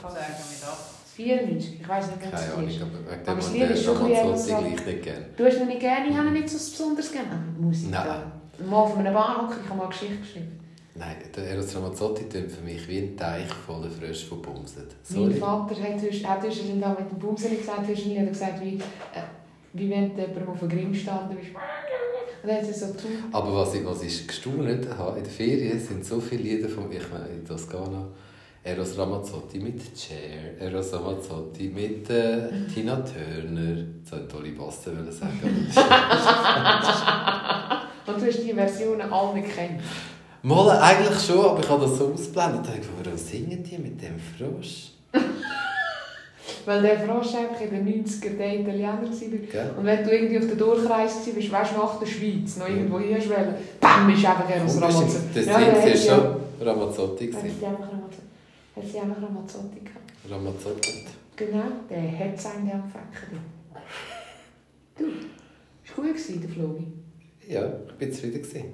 kann sagen mit 80. 94, ich weiß nicht, Keine es ist. aber wegen Aber dem das und Lied ist schon ein bisschen nicht. Du hast ihn nicht gerne, ich habe ihn nicht so besonders gerne. Musik Nein. Mal von einem Bahnhof, ich habe mal eine Geschichte geschrieben. Nein, der Eros Ramazzotti klingt für mich wie ein Teich voller Frösche, die bumsen. Mein. Vater hat, höchstens da mit dem Bumsen nicht gesagt, hat gesagt, wie, äh, wie wenn du jemandem auf einem Grimm gestanden bist. Und dann hat so getan. Aber was ich, was ich gestaunt habe, in der Ferien sind so viele Lieder von, ich meine, in Toskana, Eros Ramazzotti mit Cher, Eros Ramazzotti mit äh, Tina Turner, tolle Basse will ich sagen. Und du hast die Versionen alle nicht gekannt. Mal eigentlich schon, aber ich habe das so ausgeblendet. Ich dachte, warum singen die mit dem Frosch? Weil der Frosch einfach in den 90er der Italiener war. Und wenn du irgendwie auf der Durchreise warst, weißt du, nach der Schweiz, noch irgendwo hier bam, ist einfach ein Und Ramazzotti. Das Ja, ist ja- schon Ramazzotti. Gewesen. sie einfach Ramazzotti, hat sie einfach Ramazzotti gehabt. Ramazzotti. Genau, der hat es am Fäcken. Du, ist gut gewesen, der Flogi. Ja, ich bin zufrieden. Gewesen.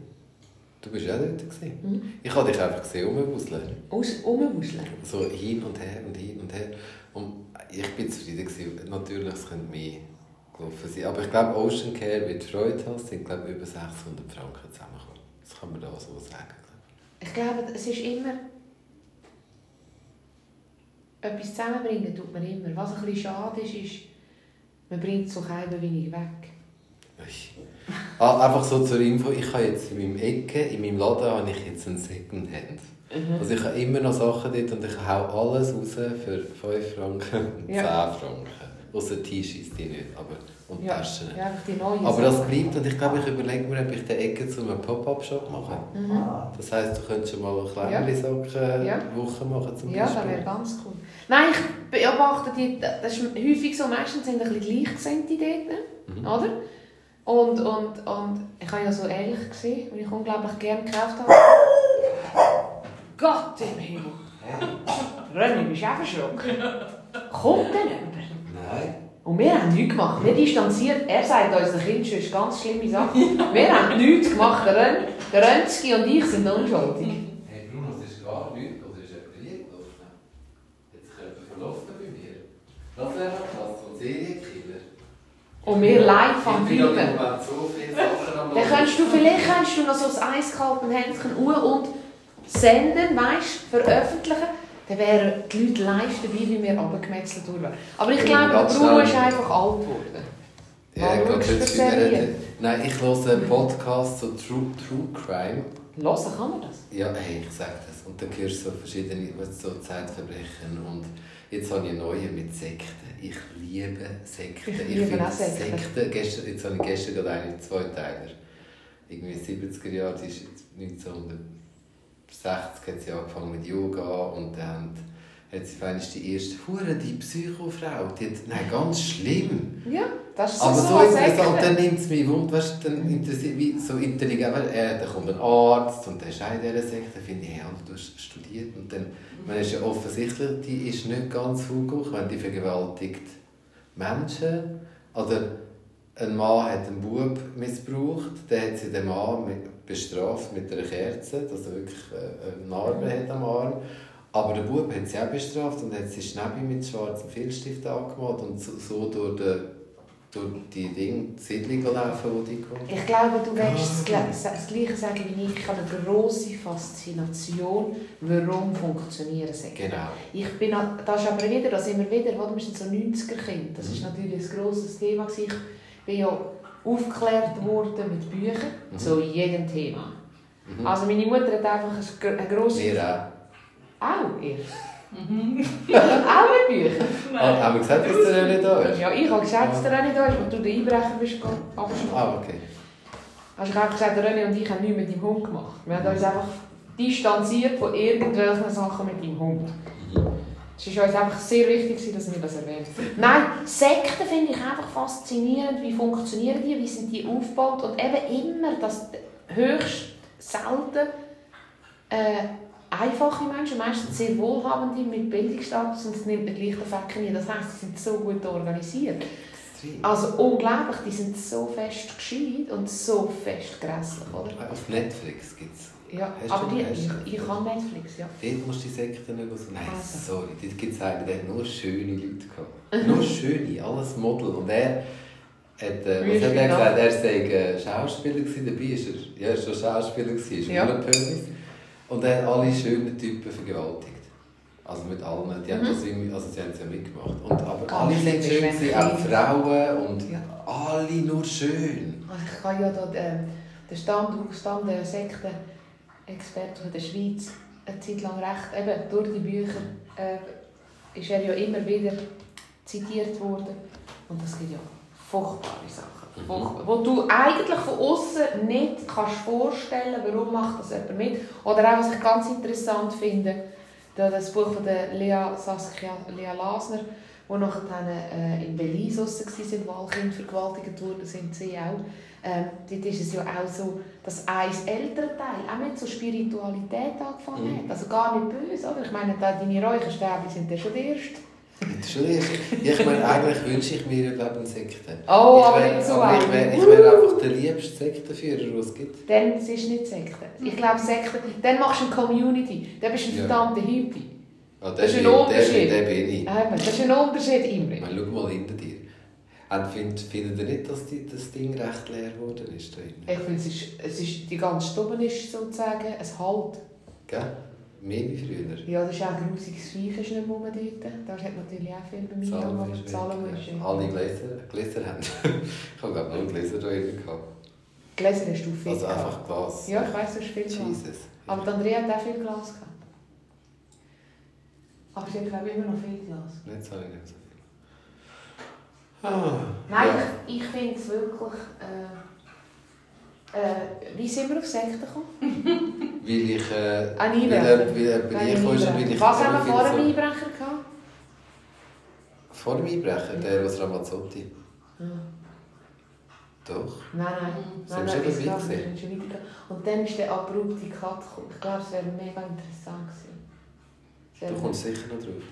Du bist auch dort. Gewesen. Mhm. Ich habe dich einfach gesehen, rumwuseln. Aus Umwuseln. So hin und her und hin und her. Und ich bin zufrieden. Gewesen. Natürlich, es könnte mehr gelaufen sein. Aber ich glaube, Ocean Care mit Freude hast, sind glaube über 600 Franken zusammengekommen. Das kann man da so sagen. Ich glaube, es ist immer... Etwas zusammenbringen tut man immer. Was ein bisschen schade ist, ist, man bringt so halb wenig weg. Ah, einfach so zur Info, ich habe jetzt in meinem Ecke, in meinem Laden, habe ich jetzt einen Secondhand. Also ich habe immer noch Sachen dort und ich hau alles raus für 5 Franken und 10 Ja. Franken. Außer T-Shirts, die nicht, aber und Ja, Taschen. ja, die neuen Aber das bleibt und ich glaube, ich überlege mir, ob ich die Ecke zu einem Pop-Up-Shop mache. Mhm. Das heisst, du könntest schon mal eine kleine Socken Ja. Woche machen zum Ja, das Beispiel. wäre ganz cool. Nein, ich beobachte die, das ist häufig so, meistens sind ein bisschen Gleichgesinnte dort, Mhm. oder? Und, und, und ich habe ja so ehrlich gesehen, weil ich unglaublich gerne gekauft habe. Gott im Himmel! René, bist du auch verschrocken? Kommt denn jemand? Nein. Und wir haben nichts gemacht. Wir distanziert. Er sagt unseren Kindern schon ganz schlimme Sachen. Wir haben nichts gemacht. Der, Ren, der Renzki und ich sind unschuldig. Hey Bruno, es ist gar nichts, oder ist jemand reingelaufen? Jetzt könnte jemand verlaufen bei mir. Das wäre noch krass, so ein Serienkiller. Und wir live am Filmen. So Dann kannst du, vielleicht kannst du noch so ein eiskalten Händchen und senden, weißt, veröffentlichen. dann wären die Leute live dabei, wie wir abgemetzelt wurden. Aber ich glaube, die ist einfach alt geworden. Ja, ich Nein, ich höre einen Podcast zu True, True Crime. Hören kann man das? Ja, hey, ich sage das. Und dann hörst du so verschiedene so Zeitverbrechen. Und jetzt habe ich eine neue mit Sekten. Ich liebe Sekten. Ich, liebe finde Sekten. Sekten. Gestern, jetzt habe ich gestern gerade einen Zweiteiler. Irgendwie 70er Jahre, die ist 1900. 60 hat sie angefangen mit Yoga und dann hat sie fand die erste Hure, die Psychofrau, die hat, nein, ganz schlimm. Ja, das ist Aber so, interessant, dann nimmt es mich wund, weißt du, dann interessiert mich so intelligent, weil äh, da kommt ein Arzt und der ist auch in dieser Sekte, finde ich, hey, du hast studiert und dann, mhm. man ist ja offensichtlich, die ist nicht ganz vollgekommen, wenn die vergewaltigt Menschen, oder ein Mann hat einen Bub missbraucht, der hat sie den Mann mit bestraft mit einer Kerze, dass er wirklich äh, eine Narbe hat am Arm. Aber der Bub hat sie auch bestraft und hat sie Schnäbi mit schwarzem Filzstift angemalt und so, so durch, den, durch die Dinge, die Siedlung gelaufen, wo die kommt. Ich glaube, du willst das, Gle- das Gleiche sagen wie ich. Ich habe eine grosse Faszination, warum funktionieren Sekten. Genau. Ich bin, das ist aber wieder, das immer wieder, wo wir sind so 90er-Kind. Das ist Mhm. natürlich ein grosses Thema. Ich bin ja aufgeklärt worden mit Büchern, Mhm. zu jedem Thema. Mhm. Also meine Mutter hat einfach ein, gr- eine grosse... Wir auch. Auch, ihr? Auch mit Büchern? Ah, haben wir gesagt, dass der nicht da ist? Ja, ich habe gesagt, dass der René da ist, und du der Einbrecher bist. Ah, okay. Also ich habe gesagt, der René und ich haben nichts mit deinem Hund gemacht. Wir haben uns einfach distanziert von irgendwelchen Sachen mit deinem Hund. Es war uns einfach sehr wichtig, dass wir das erwähnen. Nein, Sekten finde ich einfach faszinierend. Wie funktionieren die? Wie sind die aufgebaut? Und eben immer, dass höchst selten äh, einfache Menschen, meistens sehr wohlhabende mit Bildungsstatus, und es nimmt den gleichen nie. Das heisst, sie sind so gut organisiert. Also unglaublich, die sind so fest gescheit und so fest grässlich, oder? Auf Netflix gibt es Ja, Hast aber du- die, hast du- ich, ich habe Netflix, ja. Dort musst du die Sekten nicht so. Nein, Also. sorry, dort gibt es einen, der hat nur schöne Leute gehabt. nur schöne, alles Model. Und er hat, äh, was hat er gesagt? Er sei äh, Schauspieler gewesen, dabei ist er, ja, er ist schon Schauspieler gewesen, ist Ja. Pönis. Und er hat alle schönen Typen vergewaltigt. Also mit allen, die haben Mhm. das irgendwie, also sie haben es ja mitgemacht. Und, aber Ganz alle sind schön gewesen, auch Frauen und Ja. alle nur schön. Also ich kann ja da den, den Stamm, Stamm der Sektenexperten der Schweiz eine Zeit lang recht, eben durch die Bücher äh, ist er ja immer wieder zitiert worden. Und das gibt ja furchtbare Sachen. Mhm. Furchtbar. Wo du eigentlich von außen nicht kannst vorstellen warum macht das jemand mit. Oder auch, was ich ganz interessant finde, da das Buch von der Lea Saskia Lea Lasner, wo nachher dann, äh, in Belize waren, wo alle Kinder vergewaltigt wurden, sind sie auch. Ähm, dort ist es ja auch so, dass ein älterer Teil auch mit so Spiritualität angefangen Mhm. hat. Also gar nicht böse, oder? Ich meine, da deine Räucherstäbchen sind ja schon die ersten. Das ist schon erst- ich meine, eigentlich wünsche ich mir eben eine Sekte. Oh, ich aber wär- nicht so aber ich wäre ich wär einfach der liebste Sektenführer, den es gibt. Dann es ist nicht Sekte. Ich glaube, Sekte, dann machst du eine Community. Dann bist du ein Ja. verdammter Hippie. Ah, Das ist der ein der Unterschied. bin- Der bin ich. Eben, das ist ein Unterschied, Imre. Schau mal hinter dir. Und find, findet ihr nicht, dass die, das Ding recht leer geworden ist? Ich finde, es ist, es ist, die ganze Stube ist sozusagen ein Halt. Gell? Mehr wie früher. Ja, das ist auch ein grusiges Viech, ist nicht mehr dort. Da hat natürlich auch viel bei mir, Salomo aber ist Salomo weg, ist ja. Alle Gläser, Gläser haben. ich habe glaube nur Gläser da drin gehabt. Gläser hast du viel Also gehabt. einfach Glas. Ja, ich weiss, du hast viel Glas. Jesus. Aber die Andrea hat auch viel Glas gehabt. Aber sie hat, glaube ich, immer noch viel Glas. Jetzt habe ich nicht so. Nein, Ja. ich, ich finde es wirklich... Äh, äh, wie sind wir auf Sekten gekommen? Weil ich. Äh, Ein weil Einbrecher. er- weil und weil ich. Was haben wir vor dem Einbrecher gehabt? Vor dem Einbrechen? Der aus Ramazzotti. Doch. Nein, nein. Sind nein, wir schon nein dabei gewesen? schon. Und dann ist der abrupte Cut gekommen. Ich glaube, es wäre mega interessant gewesen. Es Du kommst sicher noch drauf.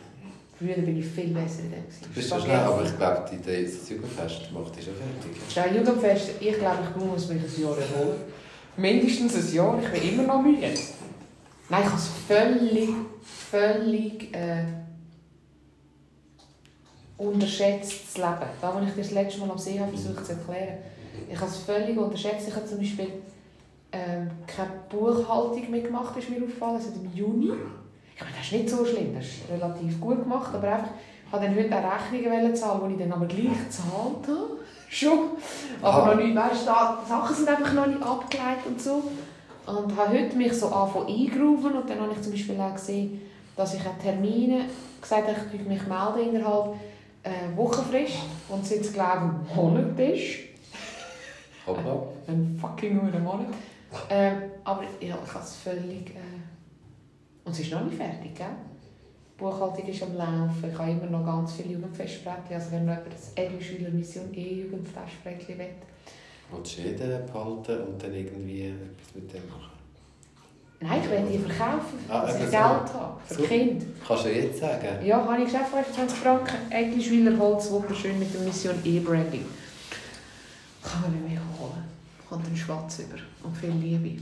Früher bin ich viel besser in dem. Du bist so schnell, aber ich glaube, die Idee, das Jugendfest macht dich schon fertig. Das Jugendfest, ich glaube, ich muss mich ein Jahr erholen. Mindestens ein Jahr, ich bin immer noch müde. Nein, ich habe es völlig, völlig äh, unterschätzt, das Leben. Da, wo ich das letzte Mal am See habe versucht zu erklären. Ich habe es völlig unterschätzt. Ich habe zum Beispiel ähm, keine Buchhaltung mehr gemacht, ist mir aufgefallen, seit dem Juni. Ich meine, das ist nicht so schlimm, das ist relativ gut gemacht, aber einfach, ich wollte dann heute auch Rechnungen zahlen, die ich dann aber gleich gezahlt habe. Schon. Aber Ah. noch nicht, weißt du, Sachen sind einfach noch nicht abgeleitet und so. Und habe heute mich so angefangen eingerufen und dann habe ich zum Beispiel auch gesehen, dass ich an Termine gesagt habe, ich würde mich melden innerhalb äh, Wochenfrist und es jetzt glaube ich Monat ist. Hoppla. Ein fucking guter Monat. Ähm, aber ja, ich habe es völlig... Äh... Und es ist noch nicht fertig, gell? Die Buchhaltung ist am Laufen. Ich habe immer noch ganz viele Jugendfestbrettchen. Also wenn noch jemand das Englischschüler Mission E Jugendfestbrettchen will. Willst du jeden behalten und dann irgendwie etwas mit dem machen? Nein, ich will die verkaufen, Ah, dass ich Geld so. habe. Für So. Kinder. Kannst du jetzt sagen? Ja, habe ich geschafft, 25 Franken. Englischweiler Holz, wunderschön mit der Mission E-Branding. Kann man bei mir holen. Kommt ein Schwarz über und viel Liebe.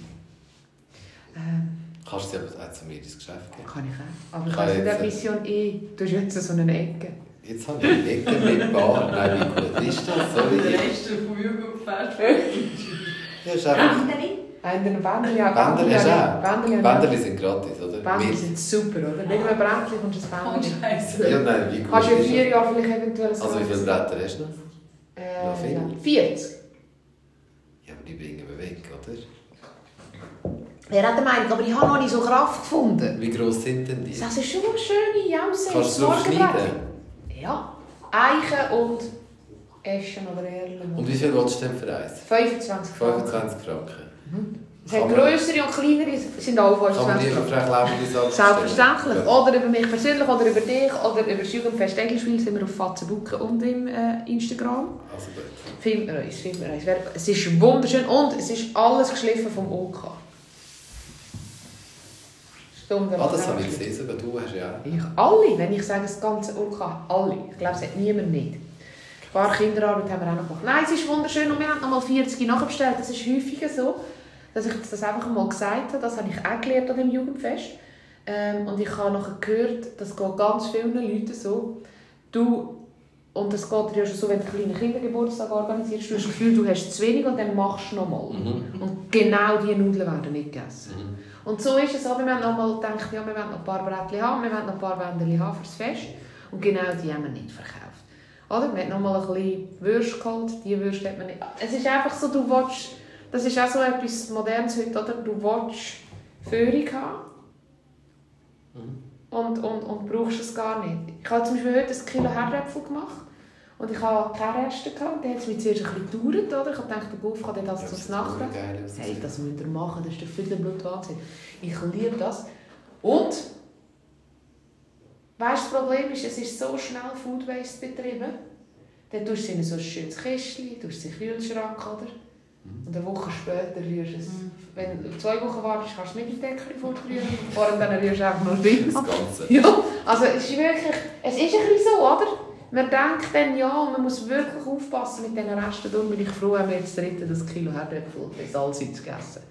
Ähm, Kannst du sie aber auch zu mir ins Geschäft geben? kann ich auch. Aber ich Kann weiss nicht, Mission E, du hast jetzt so eine Ecke. Jetzt habe ich eine Ecke mit Bar. Nein, wie gut ist das? Der Sorry. Rest vom Jugendfest. Ja, ist einfach... Einen ja, hast du auch? Bändchen sind gratis, oder? Mit- sind super, oder? Nicht nur ein Brändchen, kommst du ein Und Bändchen. Scheiße. Ja, nein, wie gut Kannst du in ist vier? Jahren vielleicht eventuell ein Also wie viele Blätter hast du noch? Noch Äh, viel? ja. 40. Ja, aber die bringen wir weg, oder? Er hat Meinung, aber ich habe noch nicht so Kraft gefunden. Wie gross sind denn die? Das ist schon eine schöne Jause. Kannst du schneiden? Ja. Eichen und Eschen oder Erlen. Und wie viel willst du denn für eins? 25 Franken. 25 Franken. Es hat grössere und kleinere, sind alle 25 für Franken. Selbstverständlich. bestellen? Oder über mich persönlich, oder über dich, oder über das Jugendfest Englischwil sind wir auf Fatzenbucken und im äh, Instagram. Also gut. Finden wir uns. Wer- Es ist wunderschön und es ist alles geschliffen vom OK. Stunde Ah, das habe ich gesehen, sogar du hast ja. Ich, alle, wenn ich sage, das ganze OK, alle. Ich glaube, es hat niemand nicht. Ein paar Kinderarbeit haben wir auch noch gemacht. Nein, es ist wunderschön und wir haben noch mal 40 nachbestellt. Das ist häufiger so, dass ich das einfach mal gesagt habe. Das habe ich auch gelernt an dem Jugendfest. Ähm, und ich habe nachher gehört, das geht ganz vielen Leuten so. Du, und das geht dir ja schon so, wenn du einen kleinen Kindergeburtstag organisierst, du hast das Gefühl, du hast zu wenig und dann machst du nochmal. Mhm. Und genau diese Nudeln werden nicht gegessen. Mhm. Und so ist es auch. Wir haben noch mal gedacht, ja, wir wollen noch ein paar Brettchen haben, wir wollen noch ein paar Wänderchen haben fürs Fest. Und genau die haben wir nicht verkauft. Oder? Wir haben noch mal ein bisschen Würste geholt, die Würste hat man nicht... Es ist einfach so, du willst... Das ist auch so etwas Modernes heute, oder? Du willst Führung haben und, und, und brauchst es gar nicht. Ich habe zum Beispiel heute ein Kilo Herdäpfel gemacht und ich habe keine Reste gehabt. Dann hat es mich zuerst ein bisschen gedauert, oder? Ich gedacht, der Buff kann das Ja, zum das Nacht. Hey, das müsst ihr machen, das ist der viel Blutwahnsinn. Ich liebe das. Und, weißt du, das Problem ist, es ist so schnell Food Waste betrieben. Dann tust du es in so ein schönes Kistchen, tust es in den Kühlschrank, oder? Und eine Woche später rührst du es. Wenn du zwei Wochen wartest, kannst du nicht den Deckel fortrühren. Vorher dann rührst du einfach nur drin. Das Ganze. Ja, also es ist wirklich, es ist ein bisschen so, oder? Man denkt dann, ja, man muss wirklich aufpassen mit diesen Resten. Darum bin ich froh, haben wir jetzt dritte das Kilo Herdäpfel bis allseits gegessen.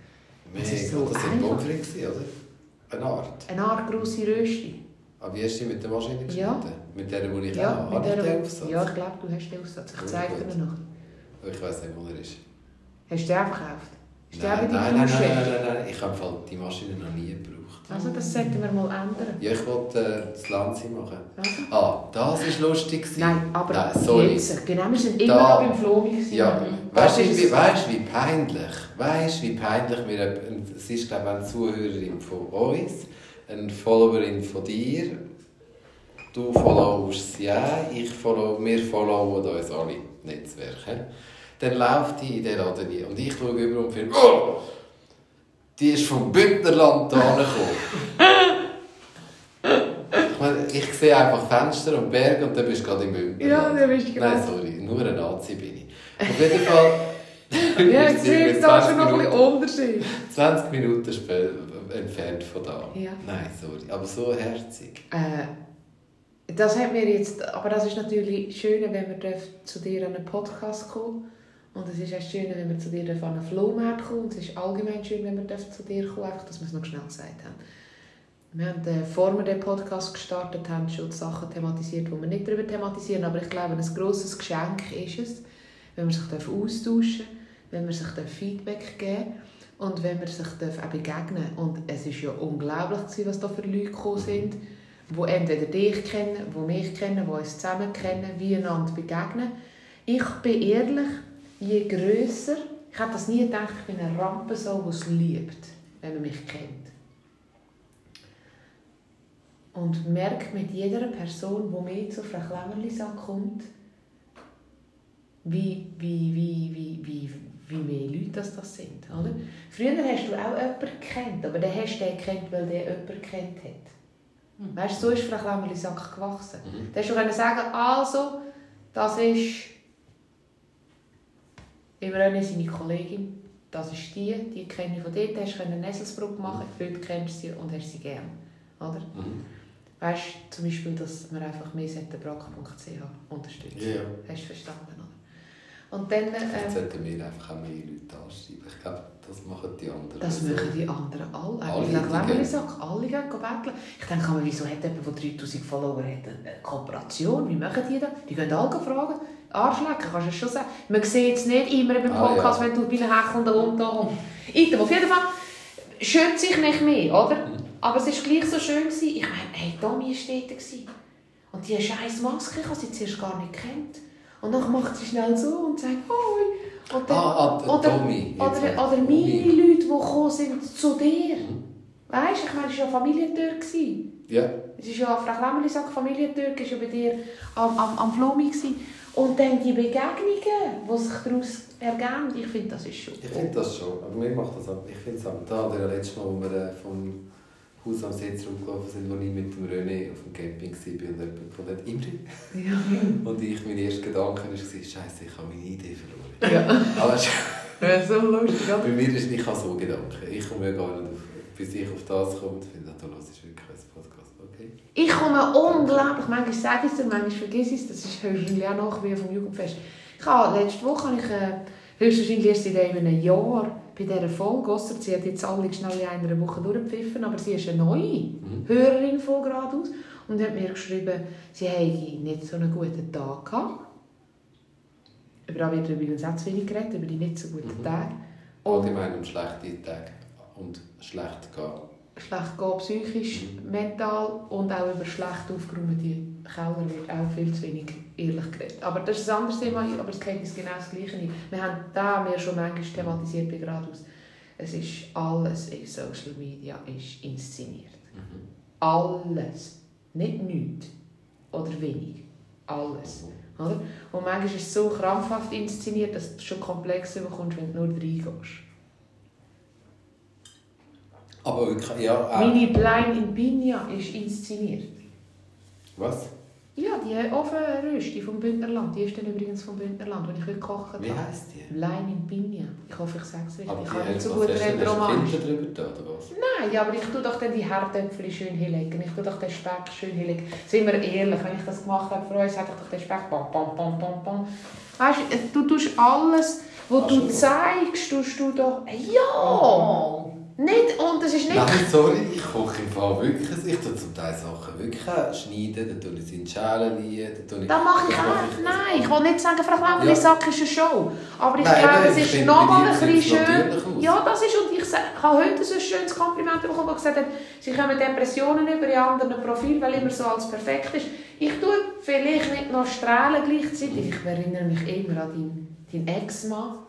Mega, Das ist so das sind gewesen, oder? Eine Art. Eine Art grosse Rösti. Aber wie hast du mit der Maschine geschnitten? Ja. Mit der, die ich Ja, auch habe. der, den Aufsatz? ja, ich glaube, du hast den Aufsatz. Ich Gut, zeige dir noch. Ich weiss nicht, wo er ist. Hast du den auch gekauft? Der auch Nein, nein, nein, nein, nein, ich habe Fall die Maschine noch nie gebraucht. Also das sollten wir mal ändern. Ja, ich wollte äh, das Lanzi machen. Also. Ah, das war lustig. gewesen. Nein, aber Nein, sorry. jetzt. Genau, wir sind immer Da- beim gewesen. Ja, Das weißt du, wie, weißt, wie peinlich, weißt, wie peinlich wir, es ist glaube ich eine Zuhörerin von uns, eine Followerin von dir, du followst sie auch, ich follow, wir followen uns alle Netzwerke. Dann läuft die in den Laden rein und ich schaue über und finde, oh, die ist vom Bündnerland hierher gekommen. Ich, meine, ich sehe einfach Fenster und Berge und dann bist du gerade im Bündnerland. Ja, dann bist du gerade- Nein, sorry, nur ein Nazi bin ich. Auf jeden Fall... Ja, sind sehe ich mit da 20 schon noch ein Unterschied. 20 Minuten entfernt von da. Ja. Nein, sorry, aber so herzig. Äh, das hat mir jetzt, aber das ist natürlich schön, wenn wir zu dir an einen Podcast kommen und es ist auch schön, wenn wir zu dir an einen Flohmarkt kommen es ist allgemein schön, wenn wir zu dir kommen, einfach, dass wir es noch schnell gesagt haben. Wir haben, äh, bevor wir den Podcast gestartet haben, schon Sachen thematisiert, die wir nicht darüber thematisieren, aber ich glaube, ein grosses Geschenk ist es, wenn man sich austauschen darf, wenn man sich Feedback geben und wenn man sich auch begegnen Und es war ja unglaublich, was da für Leute gekommen sind, die entweder dich kennen, die mich kennen, die uns zusammen kennen, wie einander begegnen. Ich bin ehrlich, je grösser, ich hätte das nie gedacht, ich bin eine Rampe so, die es liebt, wenn man mich kennt. Und merke mit jeder Person, die mir zu Frau Klemmerli kommt, wie, wie, wie, wie, wie, wie mehr Leute das, das sind. Oder? Früher hast du auch jemanden gekannt, aber dann hast du den gekannt, weil der jemanden gekannt hat. Weißt du, so ist Frau Klemmerli Sack gewachsen. Mhm. Da hast du können sagen, also, das ist im René seine Kollegin, das ist die, die kenne ich von dort, hast du eine Eselsbrücke machen, heute kennst du sie und hast sie gern. Oder? Mhm. Weißt du, zum Beispiel, dass man einfach mehr brack.ch unterstützt. Ja. Hast du verstanden, oder? Und dann, Jetzt äh, sollten wir einfach auch mehr Leute anschreiben. Ich glaube, das machen die anderen. das so. machen die anderen alle. Alle, Alle, die ich glaube, ich sage, alle gehen betteln. Ich denke, aber wieso hat jemand, der 3000 Follower hat, eine Kooperation? Wie machen die das? Die gehen alle fragen. Arschlecken, kannst du es schon sagen. Man sieht es nicht immer beim Ah, Podcast, ja. wenn du bei einem hechelnden Hund da kommst. Item, auf jeden Fall schützt sich nicht mehr, oder? Aber es war gleich so schön. Gewesen. Ich meine, hey, Tommy war dort. gewesen. Und die scheiß Maske, ich habe sie zuerst gar nicht kennt. Und dann macht sie schnell so und sagt «Hoi». Und dann, Ah, ah, oder, Tommy. Oder, ich. oder meine. Leute, die gekommen sind zu dir. Mhm. Weißt du, ich meine, es war ja Familientür. Ja, Es ist ja, Frau Klemmerli sagt, Familientür war ja bei dir am, am, am Flomi. gewesen. Und dann die Begegnungen, die sich daraus ergeben, ich finde, das ist schon ich finde das schon. Aber mir macht das auch. Ich finde es auch. Da, der letzte Mal, wo wir äh, vom Haus am See zurückgelaufen sind, wo ich mit dem René auf dem Camping war und jemand von dort Imri. Ja. Und ich, mein erster Gedanke war, Scheiße, ich habe meine Idee verloren. ja. Aber es- Ja, so lustig, oder? bei mir ist nicht so Gedanken. Ich komme ja gar nicht auf, bis ich auf das komme finde, ah, Ich komme unglaublich, manchmal sage ich es dir, manchmal vergesse ich es, das ist höchstwahrscheinlich auch nach wie vom Jugendfest. Ich habe, letzte Woche habe ich höchstwahrscheinlich erst seit einem Jahr bei dieser Folge, ausser sie hat jetzt alle schnell in einer Woche durchgepfiffen, aber sie ist eine neue. Hörerin von geradeaus und hat mir geschrieben, sie hätte nicht so einen guten Tag gehabt. Über das wird übrigens auch zu wenig geredet, über die nicht so guten Mhm. Tage. Allgemein um schlechte Tage und schlecht gehen. Schlecht gehen, psychisch, mental und auch über schlecht aufgeräumte Keller wird auch viel zu wenig ehrlich geredet. Aber das ist ein anderes Thema, aber es geht uns genau das Gleiche nicht. Wir haben da wir schon manchmal thematisiert bei geradeaus. Es ist alles in Social Media ist inszeniert. Mhm. Alles. Nicht nichts. Oder wenig. Alles. Oder? Und manchmal ist es so krampfhaft inszeniert, dass du schon komplex bekommst, wenn du nur reingehst. Aber wirklich, ja, auch. Meine Blein in Pinja ist inszeniert. Was? Ja, die Ofenrösti vom Bündnerland, die ist dann übrigens vom Bündnerland, die ich heute gekocht habe. Wie heisst die? Blein in Pinja. Ich hoffe, ich sage es richtig. Aber ich kann nicht so gut reden Hast du drüber da, oder was? Nein, aber ich tue doch dann die Herdöpfel schön hinlegen. Ich tue doch den Speck schön hinlegen. Sind wir ehrlich, wenn ich das gemacht habe für uns, hätte ich doch den Speck bam, bam, bam, bam, bam. Weißt du, du tust alles, was Ach du zeigst, tust du doch... Ja! Oh. Nicht, und es ist nicht... Nein, sorry, ich koche im Fall wirklich. Ich tue zum Teil Sachen wirklich schneiden, dann tue ich sie in die Schale liegen, dann. Das mache ich auch. Nein, ich will nicht sagen, Frau Klaumann, Ja. Sack ist eine Show. Aber ich Nein, glaube, es ist finde, noch mal bei ein bisschen schön. Ja, das ist, und ich, ich habe heute so ein schönes Kompliment bekommen, wo gesagt hat, sie kommen Depressionen über in anderen Profilen, weil immer so alles perfekt ist. Ich tue vielleicht nicht noch strahlen gleichzeitig. Ich erinnere mich immer an deinen, deinen Ex-Mann,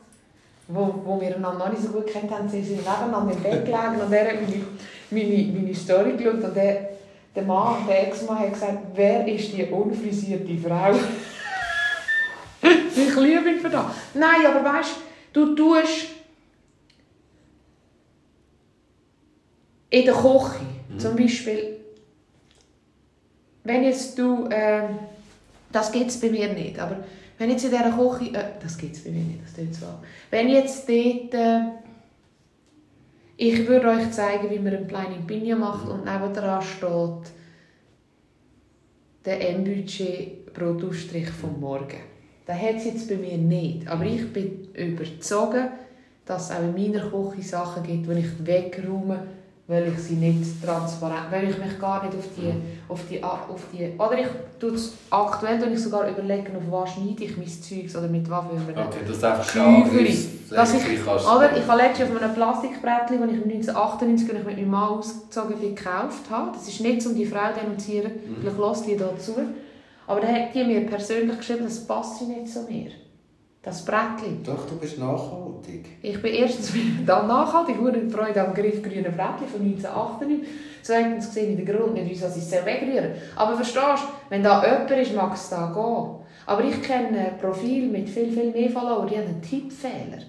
wo, wo wir einander noch nicht so gut kennt haben. Sie sind nebeneinander im Bett gelegen und er hat meine, meine, meine Story geschaut und der, der Mann, der Ex-Mann, hat gesagt, wer ist die unfrisierte Frau? ich liebe ihn für das. Nein, aber weißt du, du tust in der Küche zum Beispiel, wenn jetzt du, ähm, das gibt es bei mir nicht, aber wenn jetzt in dieser Küche, äh, das gibt es bei mir nicht, das tut so. Wenn jetzt dort, äh, ich würde euch zeigen, wie man einen kleinen Pinja macht und nebendran steht der M-Budget Brotaufstrich vom Morgen. Das hat es jetzt bei mir nicht, aber ich bin überzeugt, dass es auch in meiner Küche Sachen gibt, die ich wegräume, weil ich sie nicht transparent, weil ich mich gar nicht auf die, auf die, auf die oder ich tue es, aktuell tue ich sogar überlegen, auf was schneide ich mein Zeugs oder mit was will man Okay, du einfach Schäufeli. Angriff, Dass ich- Oder ich habe letztens auf einem Plastikbrettchen, das ich 1998 als ich mit meinem Mann ausgezogen bin, gekauft habe. Das ist nicht, um die Frau zu denunzieren, Mhm. vielleicht lässt die da zu. Aber dann hat die mir persönlich geschrieben, das passt nicht zu mir. Das Brettchen. Doch, du bist nachhaltig. Ich bin erstens dann nachhaltig, wurde Freude am Griff grüne Brettchen von 1998. Zweitens sehe ich den Grund nicht, wieso sie es wegrühren. Aber verstehst du, wenn da jemand ist, mag es da gehen. Aber ich kenne Profile mit viel, viel mehr Follower, die haben einen Tippfehler.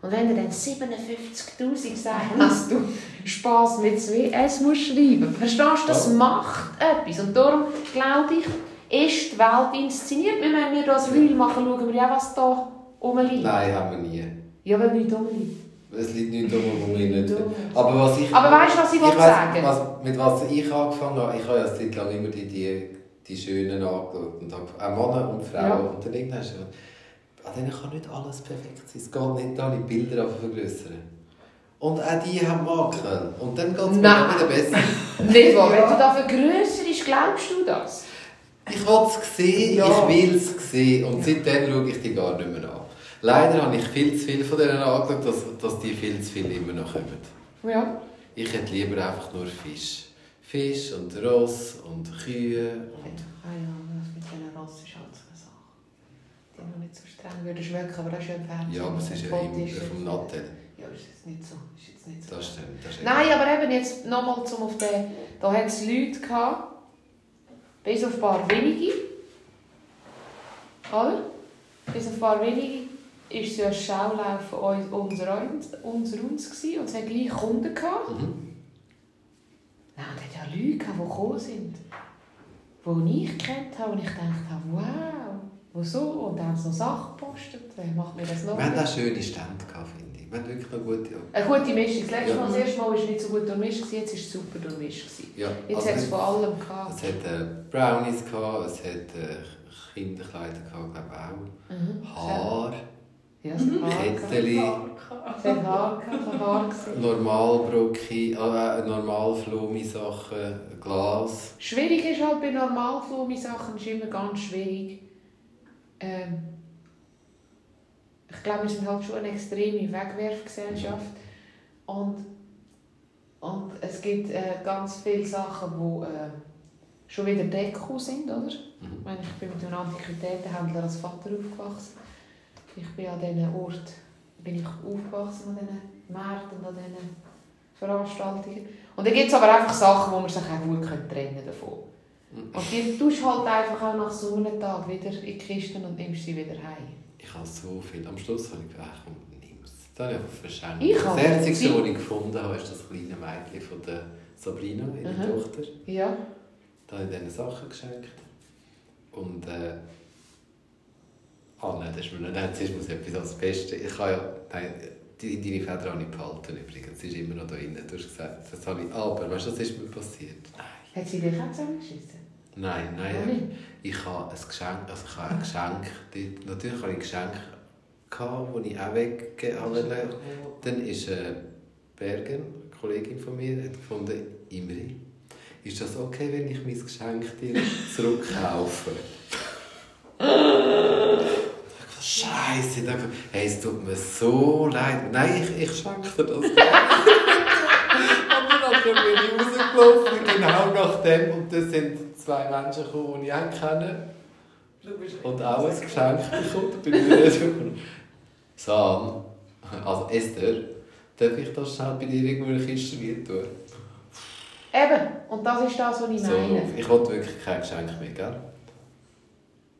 Und wenn er dann 57'000 sagt, dass du Spass mit zwei S musst schreiben verstehst du, das macht etwas. Und darum glaube ich, ist die Welt inszeniert. Wir müssen wir das Reel machen, schauen wir ja, was da rumliegt. Nein, haben wir nie. Ja, weil nichts rumliegt. Es liegt nicht darum, wo wir nicht... Aber was ich... Aber weißt du, was ich will weiss, sagen? Was, mit was ich angefangen habe, ich habe ja eine Zeit lang immer die, die, die Schönen angeschaut. Und auch Männer und Frauen. Ja. Und dann irgendwann gedacht, an denen kann nicht alles perfekt sein. Es geht nicht, da die Bilder vergrößern. Und auch die haben Makel. Und dann geht es mir wieder besser. Nicht wahr? Wenn du da vergrösserst, glaubst du das? Ich will es sehen, Ja. ich will es sehen. Und seitdem schaue ich die gar nicht mehr an. Leider habe ich viel zu viel von denen angeschaut, dass, dass die viel zu viel immer noch kommen. Ja. Ich hätte lieber einfach nur Fisch. Fisch und Ross und Kühe. Und Ah ja, das mit diesen Ross ist halt so eine Sache. Die noch nicht so streng würde schmecken, aber das ist ja im Fernsehen. ja, aber es ist ja immer vom Nattel. Ja, ist jetzt nicht so. Ist jetzt nicht so. Das stimmt. Das Nein, aber eben jetzt nochmal zum auf den... Da hat es Leute gehabt, bis auf ein paar wenige. Oder? Bis auf ein paar wenige war es ja ein Schaulaufen uns- unser uns, unser uns gewesen, und es hat gleich Kunden gehabt. Mhm. Nein, und es hat ja Leute gehabt, die gekommen sind, die ich kennt habe und ich gedacht habe, wow, wieso? Und dann haben sie noch Sachen gepostet, wer macht mir das noch? Wir hatten auch schöne Stände, gehabt, finde ich. Wir haben wirklich noch gute... Eine gute Mischung. Das letzte Ja. Mal, das erste Mal war es nicht so gut durchmischt, jetzt war es super durchmischt. Ja, Jetzt also hat es es, von allem gehabt. es hat äh, Brownies, gehabt, es hat äh, Kinderkleider, gehabt, glaube ich auch. Mhm. Haar. Ja, Haare gehabt. Ketteli, gewesen. Normalbrocki, äh, Normalflumi-Sachen, Glas. Schwierig ist halt bei Normalflumi-Sachen, ist immer ganz schwierig. Ähm, ich glaube, wir sind halt schon eine extreme Wegwerfgesellschaft. Und, und es gibt äh, ganz viele Sachen, die äh, schon wieder Deko sind, oder? Mhm. Ich meine, ich bin mit einem Antiquitätenhändler als Vater aufgewachsen. Ich bin an diesen Ort bin ich aufgewachsen, an diesen Märkten, an diesen Veranstaltungen. Und dann gibt es aber einfach Sachen, wo man sich auch gut trennen davon. Und die tust halt einfach auch nach so einem Tag wieder in die Kisten und nimmst sie wieder heim. Ich habe so viel. Am Schluss habe ich gedacht, komm, nimm es. Dann habe ich einfach verschenkt. Ich das Einzige, sie- was ich gefunden habe, ist das kleine Mädchen von der Sabrina, ihre Mhm. Tochter. Ja. Da habe ich diesen Sachen geschenkt. Und äh, ah nein, das ist mir nicht, mir etwas als Beste. Ich habe ja, nein, die, deine Feder habe ich behalten übrigens, sie ist immer noch da drin. Du hast gesagt, das habe ich, aber weißt du, was ist mir passiert? Nein, Hat sie dich auch zusammengeschissen? nein, Auch nein. nicht? Ich habe ein Geschenk, also ich habe ein Geschenk, natürlich habe ich ein Geschenk gehabt, das ich auch weggegeben. Dann ist äh, Bergen, eine Kollegin von mir, hat gefunden, Imri, ist das okay, wenn ich mein Geschenk dir zurückkaufe? Scheiße, hey, es tut mir so leid. Nein, ich, ich schenke dir das. Aber nachher bin ich rausgelaufen, genau nach dem. Und dann sind zwei Menschen gekommen, die ich auch kenne. Und auch ein Geschenk bekommen. So. Sam, also Esther, darf ich das schnell bei dir irgendwo in der Kiste tun? Eben, und das ist das, was ich So, meine. ich wollte wirklich kein Geschenk mehr, gell?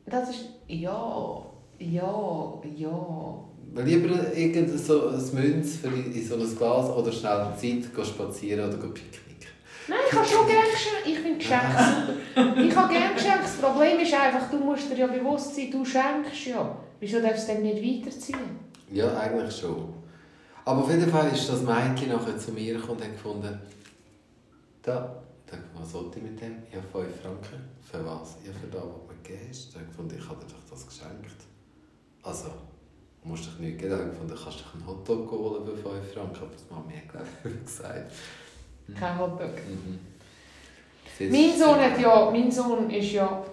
Das ist. Ja, ja, ja. Lieber irgend so ein Münz für in so ein Glas oder schnell Zeit gehen spazieren oder picknicken. Nein, ich habe schon gerne Geschenke. Ich finde Geschenke super. Ich habe gerne Geschenke. Das Problem ist einfach, du musst dir ja bewusst sein, du schenkst ja. Wieso darfst du denn nicht weiterziehen? Ja, eigentlich schon. Aber auf jeden Fall ist das Mädchen nachher zu mir gekommen und hat gefunden, da, ich dachte, was sollte ich mit dem? Ich habe 5 Franken. Für was? Ja, für das, was du mir gegeben hast. Ich habe gefunden, ich habe dir doch das geschenkt. Also, du musst dich nicht habe gefunden, du kannst dich einen Hotdog holen für 5 Franken. Aber das hat, glaube ich, gesagt. Kein Hotdog. Mhm. Jetzt- Mein Sohn hat ja, mein Sohn ist ja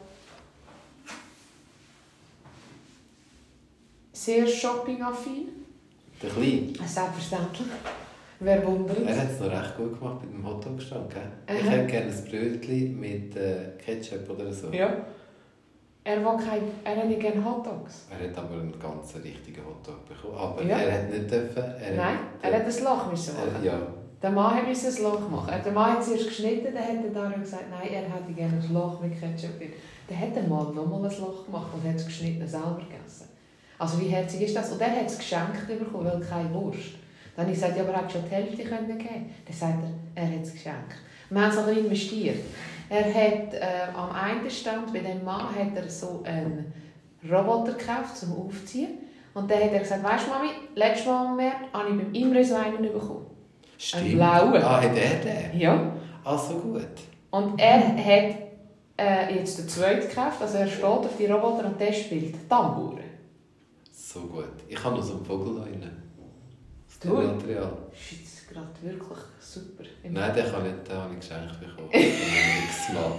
sehr shoppingaffin. Der Kleine. Selbstverständlich. Wer wundert? Er hat es noch recht gut gemacht mit dem Hotdog-Stand, gell? Ich hätte gerne ein Brötchen mit äh, Ketchup oder so. Ja. Er, will kein, er hat nicht gerne Hotdogs. Er hat aber einen ganz richtigen Hotdog bekommen. Aber Ja. er hat nicht dürfen. Er Nein, er hat ein Loch müssen äh, machen. Ja. Der Mann müssen ein Loch machen. Der Mann hat es erst geschnitten, dann hat der Dario gesagt, nein, er hätte gerne ein Loch mit Ketchup drin. Dann hat der Mann nochmal ein Loch gemacht und hat es geschnitten selber gegessen. Also wie herzig ist das? Und er hat es geschenkt bekommen, weil keine Wurst. Dann habe ich gesagt, ja, aber er hat schon die Hälfte geben. Dann sagt er, er hat es geschenkt. Wir haben es aber investiert. Er hat äh, am einen Stand, bei dem Mann, hat er so einen Roboter gekauft zum Aufziehen. Und dann hat er gesagt, weißt du Mami, letztes Mal am März habe ich beim Imre so einen bekommen. Stimmt. blauen. Ah, hat er den? Ja. Ah, so gut. Und er hat äh, jetzt den zweiten gekauft, also er steht auf die Roboter und der spielt Tambour. So gut. Ich habe noch so einen Vogel da drin. Das Du? Material. Das ist jetzt gerade wirklich super. Nein, den, kann ich, den habe ich geschenkt bekommen. X-Mal.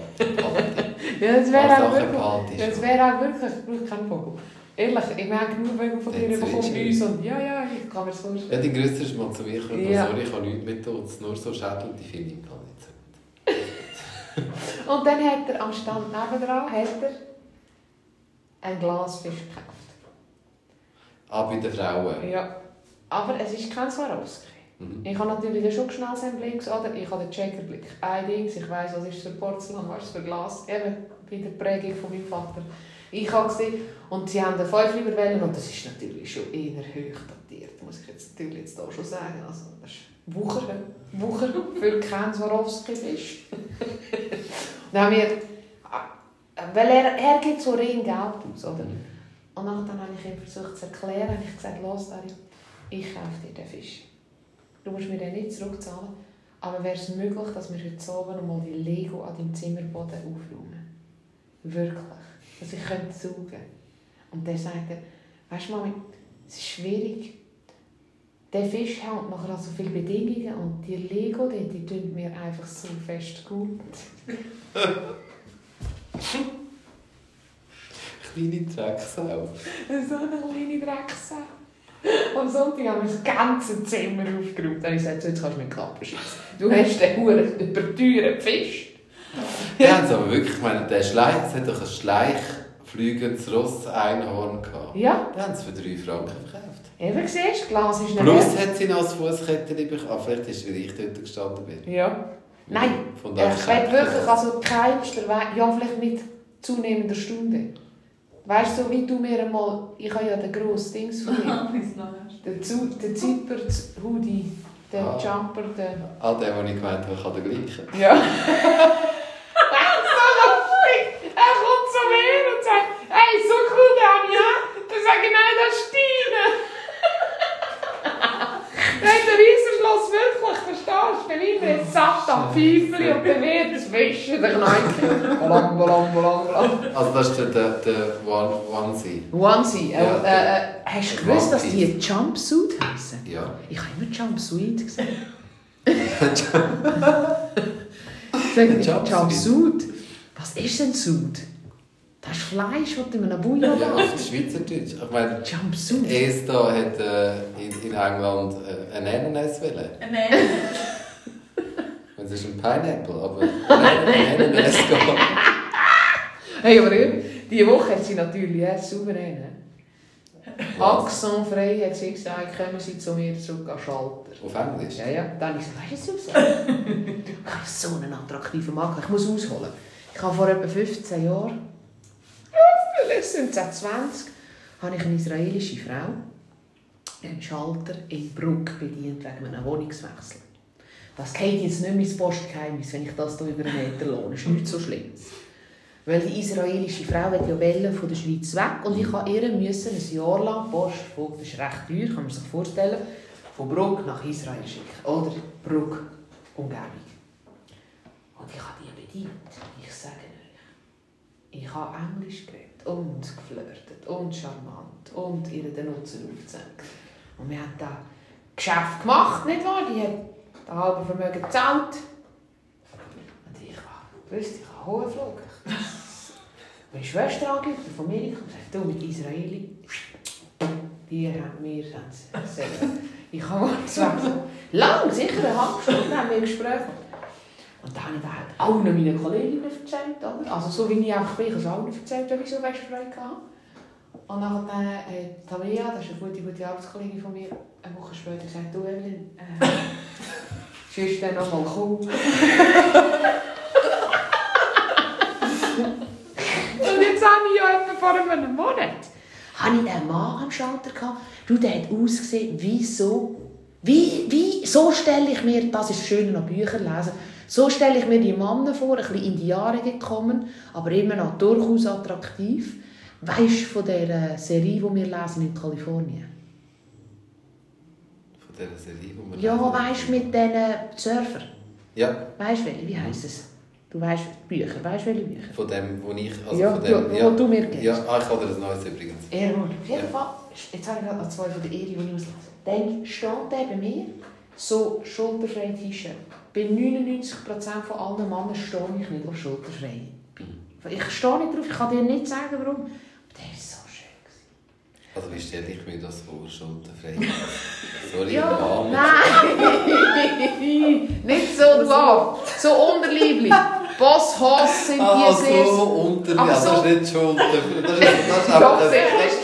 Ja, das wäre auch wirklich, das wäre auch wirklich, ich brauche keinen Vogel. Ehrlich, ich merke genug Vögel von dir du bei uns und ja, ja, ich kann mir das Ja, die Größte ist mal zu mir gekommen. Ja. Sorry, ich habe nichts mit uns. Nur so Schädel, die finde ich gar nicht so gut. Und dann hat er am Stand nebendran hat er ein Glas Fisch gekauft. Ah, bei den Frauen. Ja, aber es ist kein Swarovski. Mhm. Ich habe natürlich schon schnell sein Blick oder ich habe den Checkerblick. Ein Ding, ich weiss, was ist für Porzellan, was ist für Glas, eben bei der Prägung von meinem Vater. Ich habe gesehen, und sie haben den 5 lieber wählen und das ist natürlich schon eher hoch datiert, muss ich jetzt natürlich jetzt hier schon sagen. Also, das ist Wucher, Wucher für keinen Swarovski-Fisch. dann haben wir, weil er, er gibt so rein Geld aus, oder? Und dann habe ich ihm versucht zu erklären, habe ich gesagt, los Dario, ich kaufe dir den Fisch. Du musst mir den nicht zurückzahlen, aber wäre es möglich, dass wir heute Abend mal die Lego an deinem Zimmerboden aufräumen? Wirklich. Dass ich könnte saugen. Und dann sagt er, weißt du Mami, Es ist schwierig. Der Fisch hat nachher so viele Bedingungen und die Lego, die, die tun mir einfach so fest gut. Kleine Drecksau. So eine kleine Drecksau. Am Sonntag haben wir das ganze Zimmer aufgeräumt. Dann habe ich gesagt, so, jetzt kannst du mir Klappen schießen. Du hast den Huren überteuerten Fisch. Es aber wirklich, ich meine, der Schleich, es hat doch ein schleichflügendes Ross-Einhorn gehabt. Ja, Die haben es für 3 Franken verkauft. eben siehst du, Glas ist nicht Plus hat sie noch als Fußkette bekommen. Ah, vielleicht ist es, weil ich dort gestanden bin. Ja. Nein, Von ich will wirklich also keinster Weise, ja vielleicht mit zunehmender Stunde. Weißt du, so wie du mir einmal, ich habe ja den grossen Dings von dir, Bis nachher. den, Zu- den Zipper-Hoodie, den Ah. Jumper, den... All dem, was ich gemeint habe, ich habe den gleichen. Ja. so lustig! Er kommt zu mir und sagt, hey, so cool, Dania! Dann sage ich, nein, das ist deine. Nein, der Riesenschloss wirklich, verstehst du? Bei mir ist satt am Pfeifeli und bei mir das Wischen, der Kneipe. Balam, balam, balam, balam. Also das ist der, der, der One, Onesie. Onesie, äh, Ja, äh, äh, hast du gewusst, dass die Jumpsuit heißen? Ja. Ich habe immer Jumpsuit gesagt. Ich, Jumpsuit. Jumpsuit? Was ist denn Suit? Das ist Fleisch, das du in einem Bouillon Ja, auf Schweizerdeutsch. Ich meine, Jumpsuit? Esther hat äh, in, in England äh, einen Ananas wollen. Nein. Es ist ein Pineapple, aber ein Ananas. Hey, aber eben, diese Woche hat sie natürlich äh, souverän. Accentfrei hat sie gesagt, kommen Sie zu mir zurück an Schalter. Auf Englisch? Ja, ja. Dann ich gesagt, weißt du, ich habe so einen attraktiven Makler. Ich muss ausholen. Ich habe vor etwa 15 Jahren, ja, vielleicht sind es auch 20, habe ich eine israelische Frau im Schalter in Bruck bedient wegen einem Wohnungswechsel. Das geht jetzt nicht mehr ins Postgeheimnis, wenn ich das hier über einen Meter lohne. Das ist nichts so Schlimmes. Weil die israelische Frau hat ja wollen von der Schweiz weg und ich habe ihr müssen ein Jahr lang Post, das ist recht teuer, kann man sich vorstellen, von Bruck nach Israel schicken. Oder Bruck, Umgebung. Und ich habe die bedient. Ich sage euch. Ich habe Englisch geredet und geflirtet und charmant und ihr den Nutzen aufgezeigt. Und wir haben da Geschäft gemacht, nicht wahr? Die hat das halbe Vermögen gezahlt. Und ich habe gewusst, ich habe hohe Flug. Meine Schwester angerufen von Amerika und gesagt, du mit Israeli, die haben mir gesagt, ich habe mal gesagt, lang, sicher eine halbe Stunde haben wir gesprochen. Und dann habe ich halt allen meinen Kolleginnen erzählt, oder? Also so wie ich einfach bin, ich habe es allen erzählt, wenn ich so Freude hatte. Und dann hat Tamia, das ist eine gute, gute Arbeitskollegin von mir, eine Woche später gesagt, du Evelyn, äh, tschüss, dann noch mal kommen. Und jetzt habe ich ja etwa vor einem Monat habe ich einen Mann am Schalter gehabt. Du, der hat ausgesehen, wie so. Wie, wie, so stelle ich mir, das ist schön an Büchern lesen, so stelle ich mir die Männer vor, ein bisschen in die Jahre gekommen, aber immer noch durchaus attraktiv. Weißt du von der Serie, die wir lesen in Kalifornien? Dieser Serie, die wir Ja, weißt du, mit diesen Surfer. Ja, Weißt du welche? Wie heisst es? Du weißt Bücher, weißt du welche Bücher? von dem, wo ich... Also ja, von dem, ja, wo du mir gibst. Ja, ah, ich habe dir ein neues übrigens. Ehrlich, auf jeden Ja. Fall, jetzt habe ich gerade noch zwei von der Eri, die ich auslese. Dann steht der bei mir, so schulterfrei T-Shirt. Bei 99% von allen Männern stehe ich nicht auf schulterfrei. Ich stehe nicht drauf, ich kann dir nicht sagen, warum. Aber der ist so schön. gewesen. Also wie stelle ich mir das vor, schulterfrei? Sorry, Ja, Mann. nein! nicht so drauf. So unterlieblich. Boss, Hoss sind Ah, die sehr... so unter mir. Aber Das so- ist nicht Schulter. Das ist, das ist aber das, sicher ist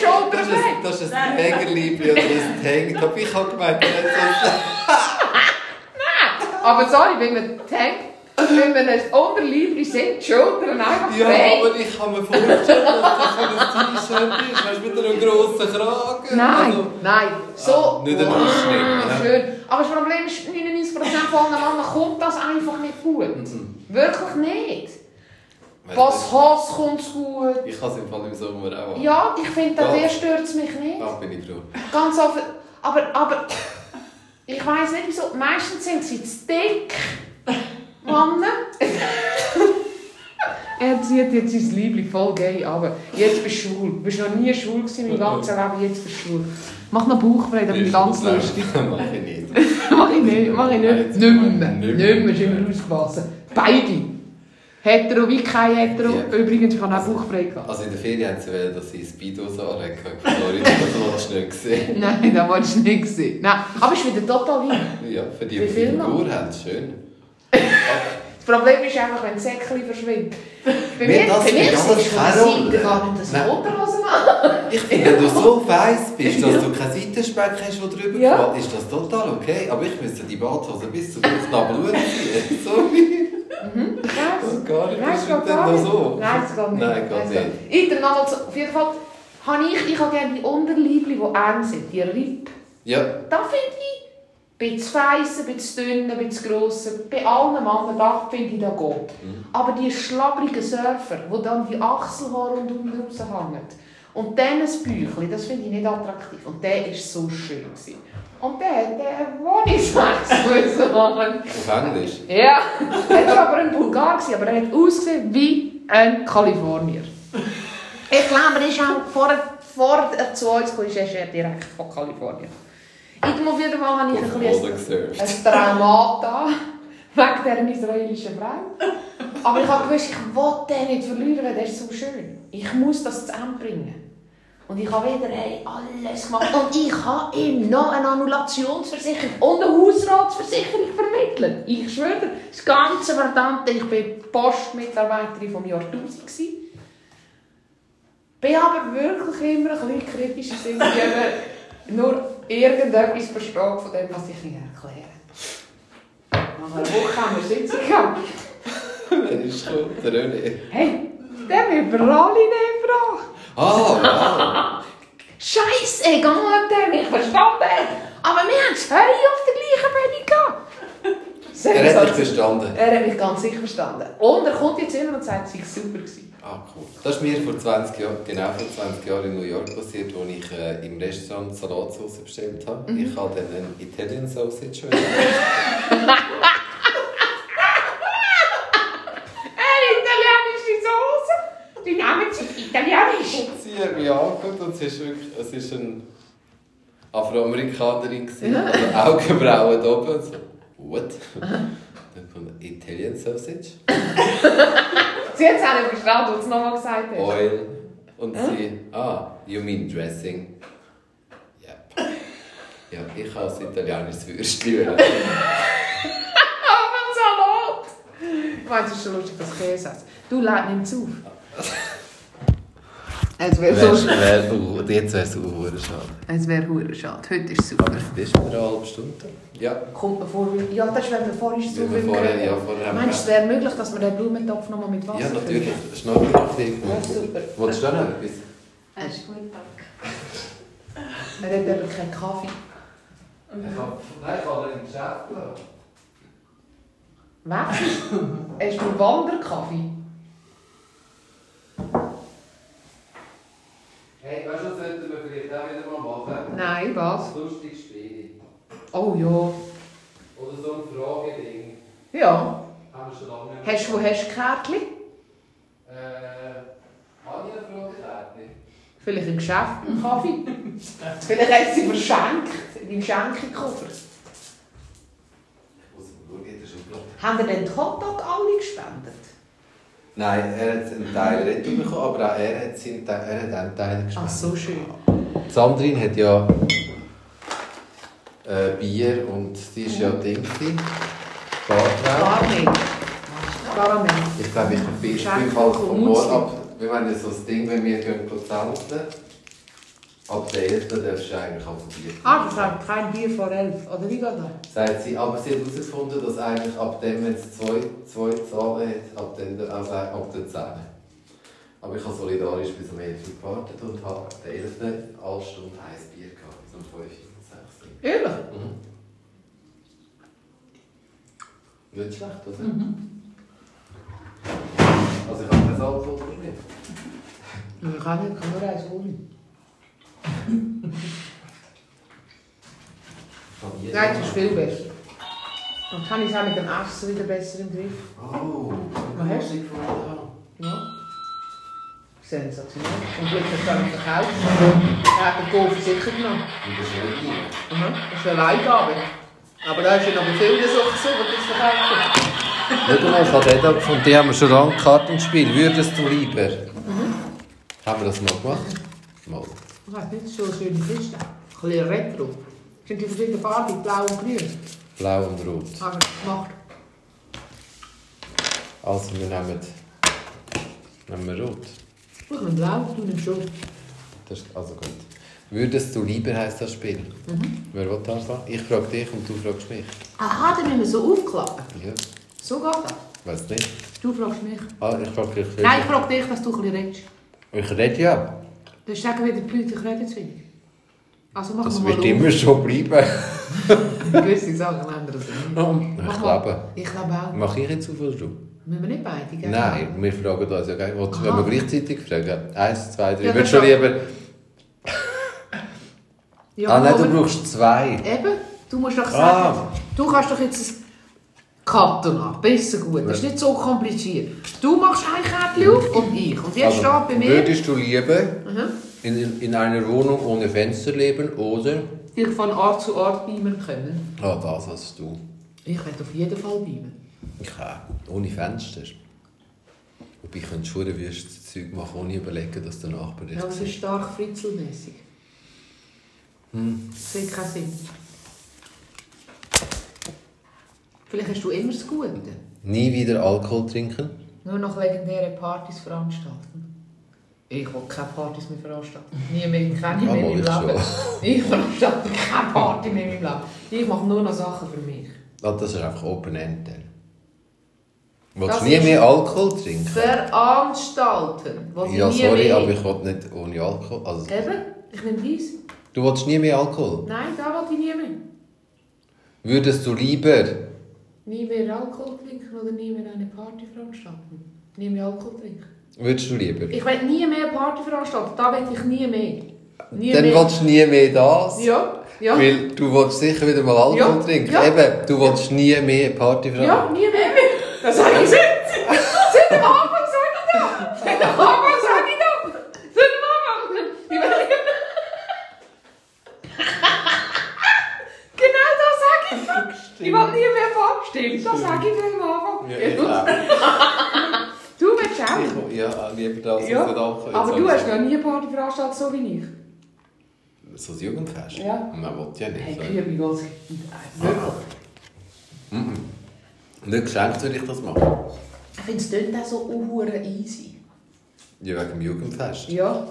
das, ist, das ein Trägerliebli oder ein Tanktop. Ich habe gemeint, das ist... Aber sorry, wenn man denkt, wenn man ein Unterliebli sind, die Schultern einfach Ja, frei. aber ich kann mir vorstellen, dass das so ein T-Shirt ist. Weißt du, mit einem grossen Kragen. Nein, Also, nein. So. Ah, nicht ein Ausschnitt, Ah, schön. Aber das Problem ist, 99% von allen Männern kommt das einfach nicht gut. Mhm. Wirklich nicht. Was Hass kommt gut. Ich kann es im Fall im Sommer auch. Ja, ich finde, Ja. der stört es mich nicht. Da bin ich froh. Ganz offen. Aber, aber ich weiß nicht wieso. Meistens sind sie zu dick. Männer. Er zieht jetzt sein Liebling voll gay aber Jetzt bist du schwul. Du bist noch nie schwul gewesen im ganzen Leben, jetzt bist du schwul. Mach noch Bauchbrei, dann bin ich ganz lustig. Mach ich nicht. mach ich nicht, mach ich nicht. Nicht mehr. Nicht Nicht mehr. ist immer ausgewachsen. Beide. Hetero wie kein Hetero. Ja. Übrigens, ich habe auch Bauchbrei gehabt. Also in der Ferien haben sie wollen, dass ich Speedo so anlege. Ich Florida, das hast du nicht gesehen. Nein, das wolltest du nicht sehen. Nein, aber es ist wieder total hin. Ja, für die, Wie die? Figur haben, schön. Das Problem ist einfach, wenn das Säckchen verschwindet. Bei Mir das bei mir ist von keine. Seite gar nicht das. Unterhosen an. Ich finde, wenn du so weiss bist, dass du keinen Seitenspeck hast, der drüber Ja. fällt, ist das total okay. Aber ich müsste die Badhose bis zum Bauchnabel ziehen. Sorry. Das gar nicht. Nein, Das es geht gar nicht. so. Nein, es geht nicht. Nein, geht nicht. Ich, dann auf jeden Fall, habe ich, ich habe gerne die Unterliebli, die eng sind, die Ripp. Ja, Da finde ich, ein bisschen feissen, ein bisschen dünn, ein bisschen gross, bei allen Männern, da finde ich, da geht. Aber die schlabrigen Surfer, wo dann die Achselhaare und unten raushängen, und dann ein Büchlein, das finde ich nicht attraktiv. Und der war so schön. Gewesen. Und der, der Wohnungswechsel müssen machen. auf Englisch. Ja, er war aber ein Bulgar, gewesen, aber er hat ausgesehen wie ein Kalifornier. Ich glaube, er ist auch vor, vor zu uns kam, ist er direkt von Kalifornien. Jeden Fall habe ich ein bisschen ein Traumata wegen dieser israelischen Frau. Aber ich habe gewusst, ich will den nicht verlieren, weil der ist so schön. Ich muss das zu Ende bringen. Und ich habe wieder hey, alles gemacht. Und ich habe ihm noch eine Annulationsversicherung und eine Hausratsversicherung vermittelt. Ich schwöre dir, das ganze Verdammte, ich war Postmitarbeiterin vom Jahrtausend. gewesen. Bin aber wirklich immer ein bisschen kritisch man nur irgendetwas versteht von dem, was ich Ihnen erkläre. Nach einer Woche haben wir Sitzung gehabt. Wer ist gekommen? Der René. Hey, der will Praline fragen. Ah, wow. Scheiße, egal ob der mich verstanden hat. Aber wir haben das Heu Er hat dich verstanden. Er hat mich ganz sicher verstanden. Und er kommt jetzt immer und sagt, es sei super gewesen. Ah, cool. Das ist mir vor 20 Jahren, genau vor 20 Jahren in New York passiert, als ich äh, im Restaurant Salatsauce bestellt habe. Mhm. Ich habe dann einen Italian Sausage. Die Namen sind italienisch. Und sie hat mich angeguckt und sie ist wirklich, es ist eine Afroamerikanerin gewesen, also Augenbrauen da oben. So, what? Dann kommt Italian Sausage, Sie hat es auch nicht verstanden, als du nochmal gesagt hast. Oil und sie, ah, you mean dressing? Yep. Ja, ich habe ein italienisches Würstchen. Aber ein Salat! Ich meine, es ist schon lustig, dass Käse hast. Du lädt nimm's auf. Es wäre Wär, so wär, jetzt wäre es uh, schade. Es wäre hure schade. Heute ist es super. Aber das ist eine halbe Stunde. Ja, Kommt mir vor, wie... Ja, das ist, wenn wir vorhin so wie wir viel vorher, ja, vorher Meinst du, es wir... wäre möglich, dass wir den Blumentopf nochmal mit Wasser Ja, natürlich. füllen? Schnorren noch ein Ja, super. Wolltest du da noch etwas? Er ist gut, danke. Er hat eben keinen Kaffee. Nein, ich habe ihn im Geschäft gelassen. Was? Hast du Wanderkaffee? Hey, weißt du, was sollten wir vielleicht auch wieder mal machen? Nein, was? Ein lustiges Spiel. Oh ja. Oder so ein Frageding. Ja. Haben wir schon lange nicht Hast du, wo hast du Kärtchen? Äh, habe ich eine Fragekarte? Vielleicht im Geschäft einen Kaffee? Vielleicht hat sie verschenkt. Im Schenkekoffer. Ich muss mal schauen, in der Schublade. Haben ihr denn die Hotdog alle gespendet? Nein, er hat einen Teil retour bekommen, aber auch er hat, seinen Teil, er hat einen Teil gespendet. Ach, so schön. Sandrine hat ja äh, Bier und sie ist ja. Barfrau. Karamell. Karamell. Ich glaube, ich bin, ich bin halt vom Morgen ab. Wir haben ja so das Ding, wenn wir gehen zelten. Ab der 11. darfst du eigentlich auch Bier Ah, das hat kein Bier vor elf. Oder wie geht das? Sagt sie, aber sie hat herausgefunden, dass eigentlich ab dem, wenn es zwei, zwei Zahlen hat, ab, dem, also ab der 10. Aber ich habe solidarisch bis um 11 Uhr gewartet und habe ab der 11. alle Stunde heiß Bier gehabt, bis um 5 Uhr, 6 Uhr. Ehrlich? Mhm. Nicht schlecht, oder? Also ich habe kein Alkoholproblem. Ich kann nicht, ich kann nur eins holen. Nein, das ist viel besser. Dann kann ich es auch mit dem Essen wieder besser im Griff. Oh, hast du gefunden? Ja. Sensationell. Zum Glück hast du auch nicht verkauft. Er hat den Golf sicher genommen. Und das ist nicht. Mhm. Das ist eine Leihgabe. Aber da ist ja noch bei vielen Sachen so, die das verkauft Schau mal, ich habe den da gefunden, die haben wir schon lange Kartenspiel. Würdest du lieber? Haben wir das mal gemacht? Mal. Ich weiß nicht, so eine schöne Kiste. Ein bisschen retro. Sind die verschiedenen Farben, blau und grün? Blau und rot. Haben wir gemacht. Also, wir nehmen, nehmen wir rot. Ich nehme blau, du nimmst rot. Das ist also gut. Würdest du lieber heisst das Spiel? Wer will anfangen? Ich frage dich und du fragst mich. Aha, dann müssen wir so aufklappen. Ja, So geht das. weiß nicht. Du fragst mich. Ah, ich frage dich. Nein, ich frage dich, dass du ein bisschen redest. Ich rede ja. Dann sagen wieder die Leute, ich rede zu wenig. Also machen Das wir wird immer so bleiben. Gewisse Sachen ändern sich nicht. Ich Mach glaube. Ich glaube auch. Mache ich jetzt auf du? Müssen wir nicht beide, gell? Nein, wir fragen uns ja du- Wenn wir gleichzeitig fragen? Eins, zwei, drei. Ja, Würdest das du lieber... Ja, ah nein, du brauchst zwei. Eben, du musst doch Ah. sagen, du kannst doch jetzt ein Karton haben. Besser gut. Das ist nicht so kompliziert. Du machst ein Kärtchen auf und ich. Und jetzt Also, steht bei mir... Würdest du lieber Mhm. in, in, in einer Wohnung ohne Fenster leben oder... dich von Ort zu Ort beamen können. Ah, das hast du. Ich werde auf jeden Fall beamen. Ich auch. Ohne Fenster. Wobei ich könnte schon wüstes Zeug machen, ohne überlegen, dass der Nachbar dich Ja, das ist sieht. stark fritzelmäßig. Hm. Das hat keinen Sinn. Vielleicht hast du immer das Gute. Nie wieder Alkohol trinken. Nur noch legendäre Partys veranstalten. Ich will keine Partys mehr veranstalten. Nie mehr, keine mehr in ich meinem Leben. Ich veranstalte keine Party mehr in meinem Leben. Ich mache nur noch Sachen für mich. Ah, das ist einfach Open-End. dann. Willst du nie mehr Alkohol trinken? Veranstalten. Ja, sorry, mehr. aber ich will nicht ohne Alkohol. Also, Eben, ich nehme dies. du willst nie mehr Alkohol? Nein, da will ich nie mehr. Würdest du lieber... Nie mehr Alkohol trinken oder nie mehr eine Party veranstalten. Nie mehr Alkohol trinken. Würdest du lieber? Ich will nie mehr eine Party veranstalten. Da will ich nie mehr. Nie Dann mehr. willst du nie mehr das. Ja, ja. Weil du willst sicher wieder mal Alkohol Ja, trinken. ja. Eben, du willst nie mehr Party Ja, veranstalten. nie mehr. Das sage ich nicht. Seit dem Anfang sage ich das. Seit dem Anfang sage ich das. Seit dem Anfang. Ich will nicht Genau das sage ich. Ich will nie mehr Party. Stimmt, das sage ich von Anfang. Ja, ich auch. Du willst auch. Ich- Ja, lieber das Ja, als nicht aber du hast noch nie eine Party veranstaltet, so wie ich. So ein Jugendfest? Ja. Man will ja nicht. Hey, so. Kühe, wie geht's? Wirklich. Nicht geschenkt würde ich das machen. Ich finde es dort auch so unhure easy. Ja, wegen dem Jugendfest. Ja,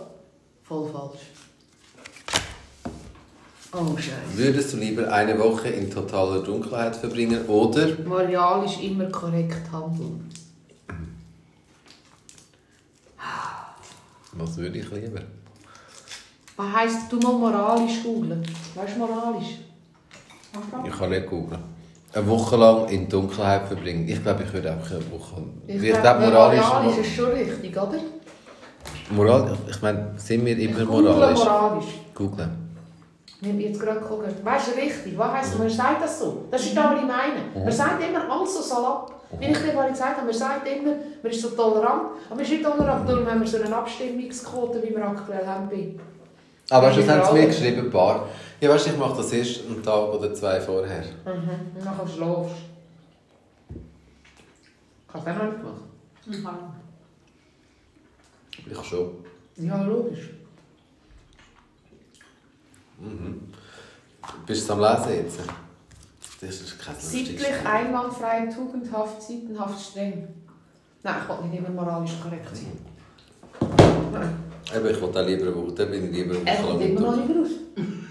voll falsch. Oh, Scheiße. Würdest du lieber eine Woche in totaler Dunkelheit verbringen oder Moralisch immer korrekt handeln. Was würde ich lieber? Was heisst, du mal moralisch googlen? Weißt du moralisch? Ich kann nicht googeln. Eine Woche lang in Dunkelheit verbringen. Ich glaube, ich würde einfach eine Woche. Ich, glaube, moralisch. moralisch ist schon richtig, oder? Moral, ich meine, sind wir immer Ich google moralisch? moralisch. Googlen. Ich habe jetzt gerade geguckt. Weißt du, richtig, was heisst, man sagt das so? Das ist das, was ich meine. Man sagt immer alles so salopp. Wie ich dir vorhin gesagt habe, man sagt immer, man ist so tolerant, aber man ist nicht tolerant, darum haben wir so eine Abstimmungsquote, wie wir aktuell haben. Aber du, Ja, haben sie mir geschrieben? Paar. Ja, weißt du, ich mache das erst einen Tag oder zwei vorher. Mhm. Und nachher schlafst du. Hast du das auch noch nicht gemacht? Ich schon. Ja, logisch. Bist du am Lesen jetzt? Das ist kein lustiges Sittlich, einwandfrei, tugendhaft, sittenhaft, streng. Nein, ich will nicht immer moralisch korrekt sein. Nein. Eben, ich will auch lieber eine Woche, dann bin ich lieber eine Er Woche kommt lang immer noch nicht raus.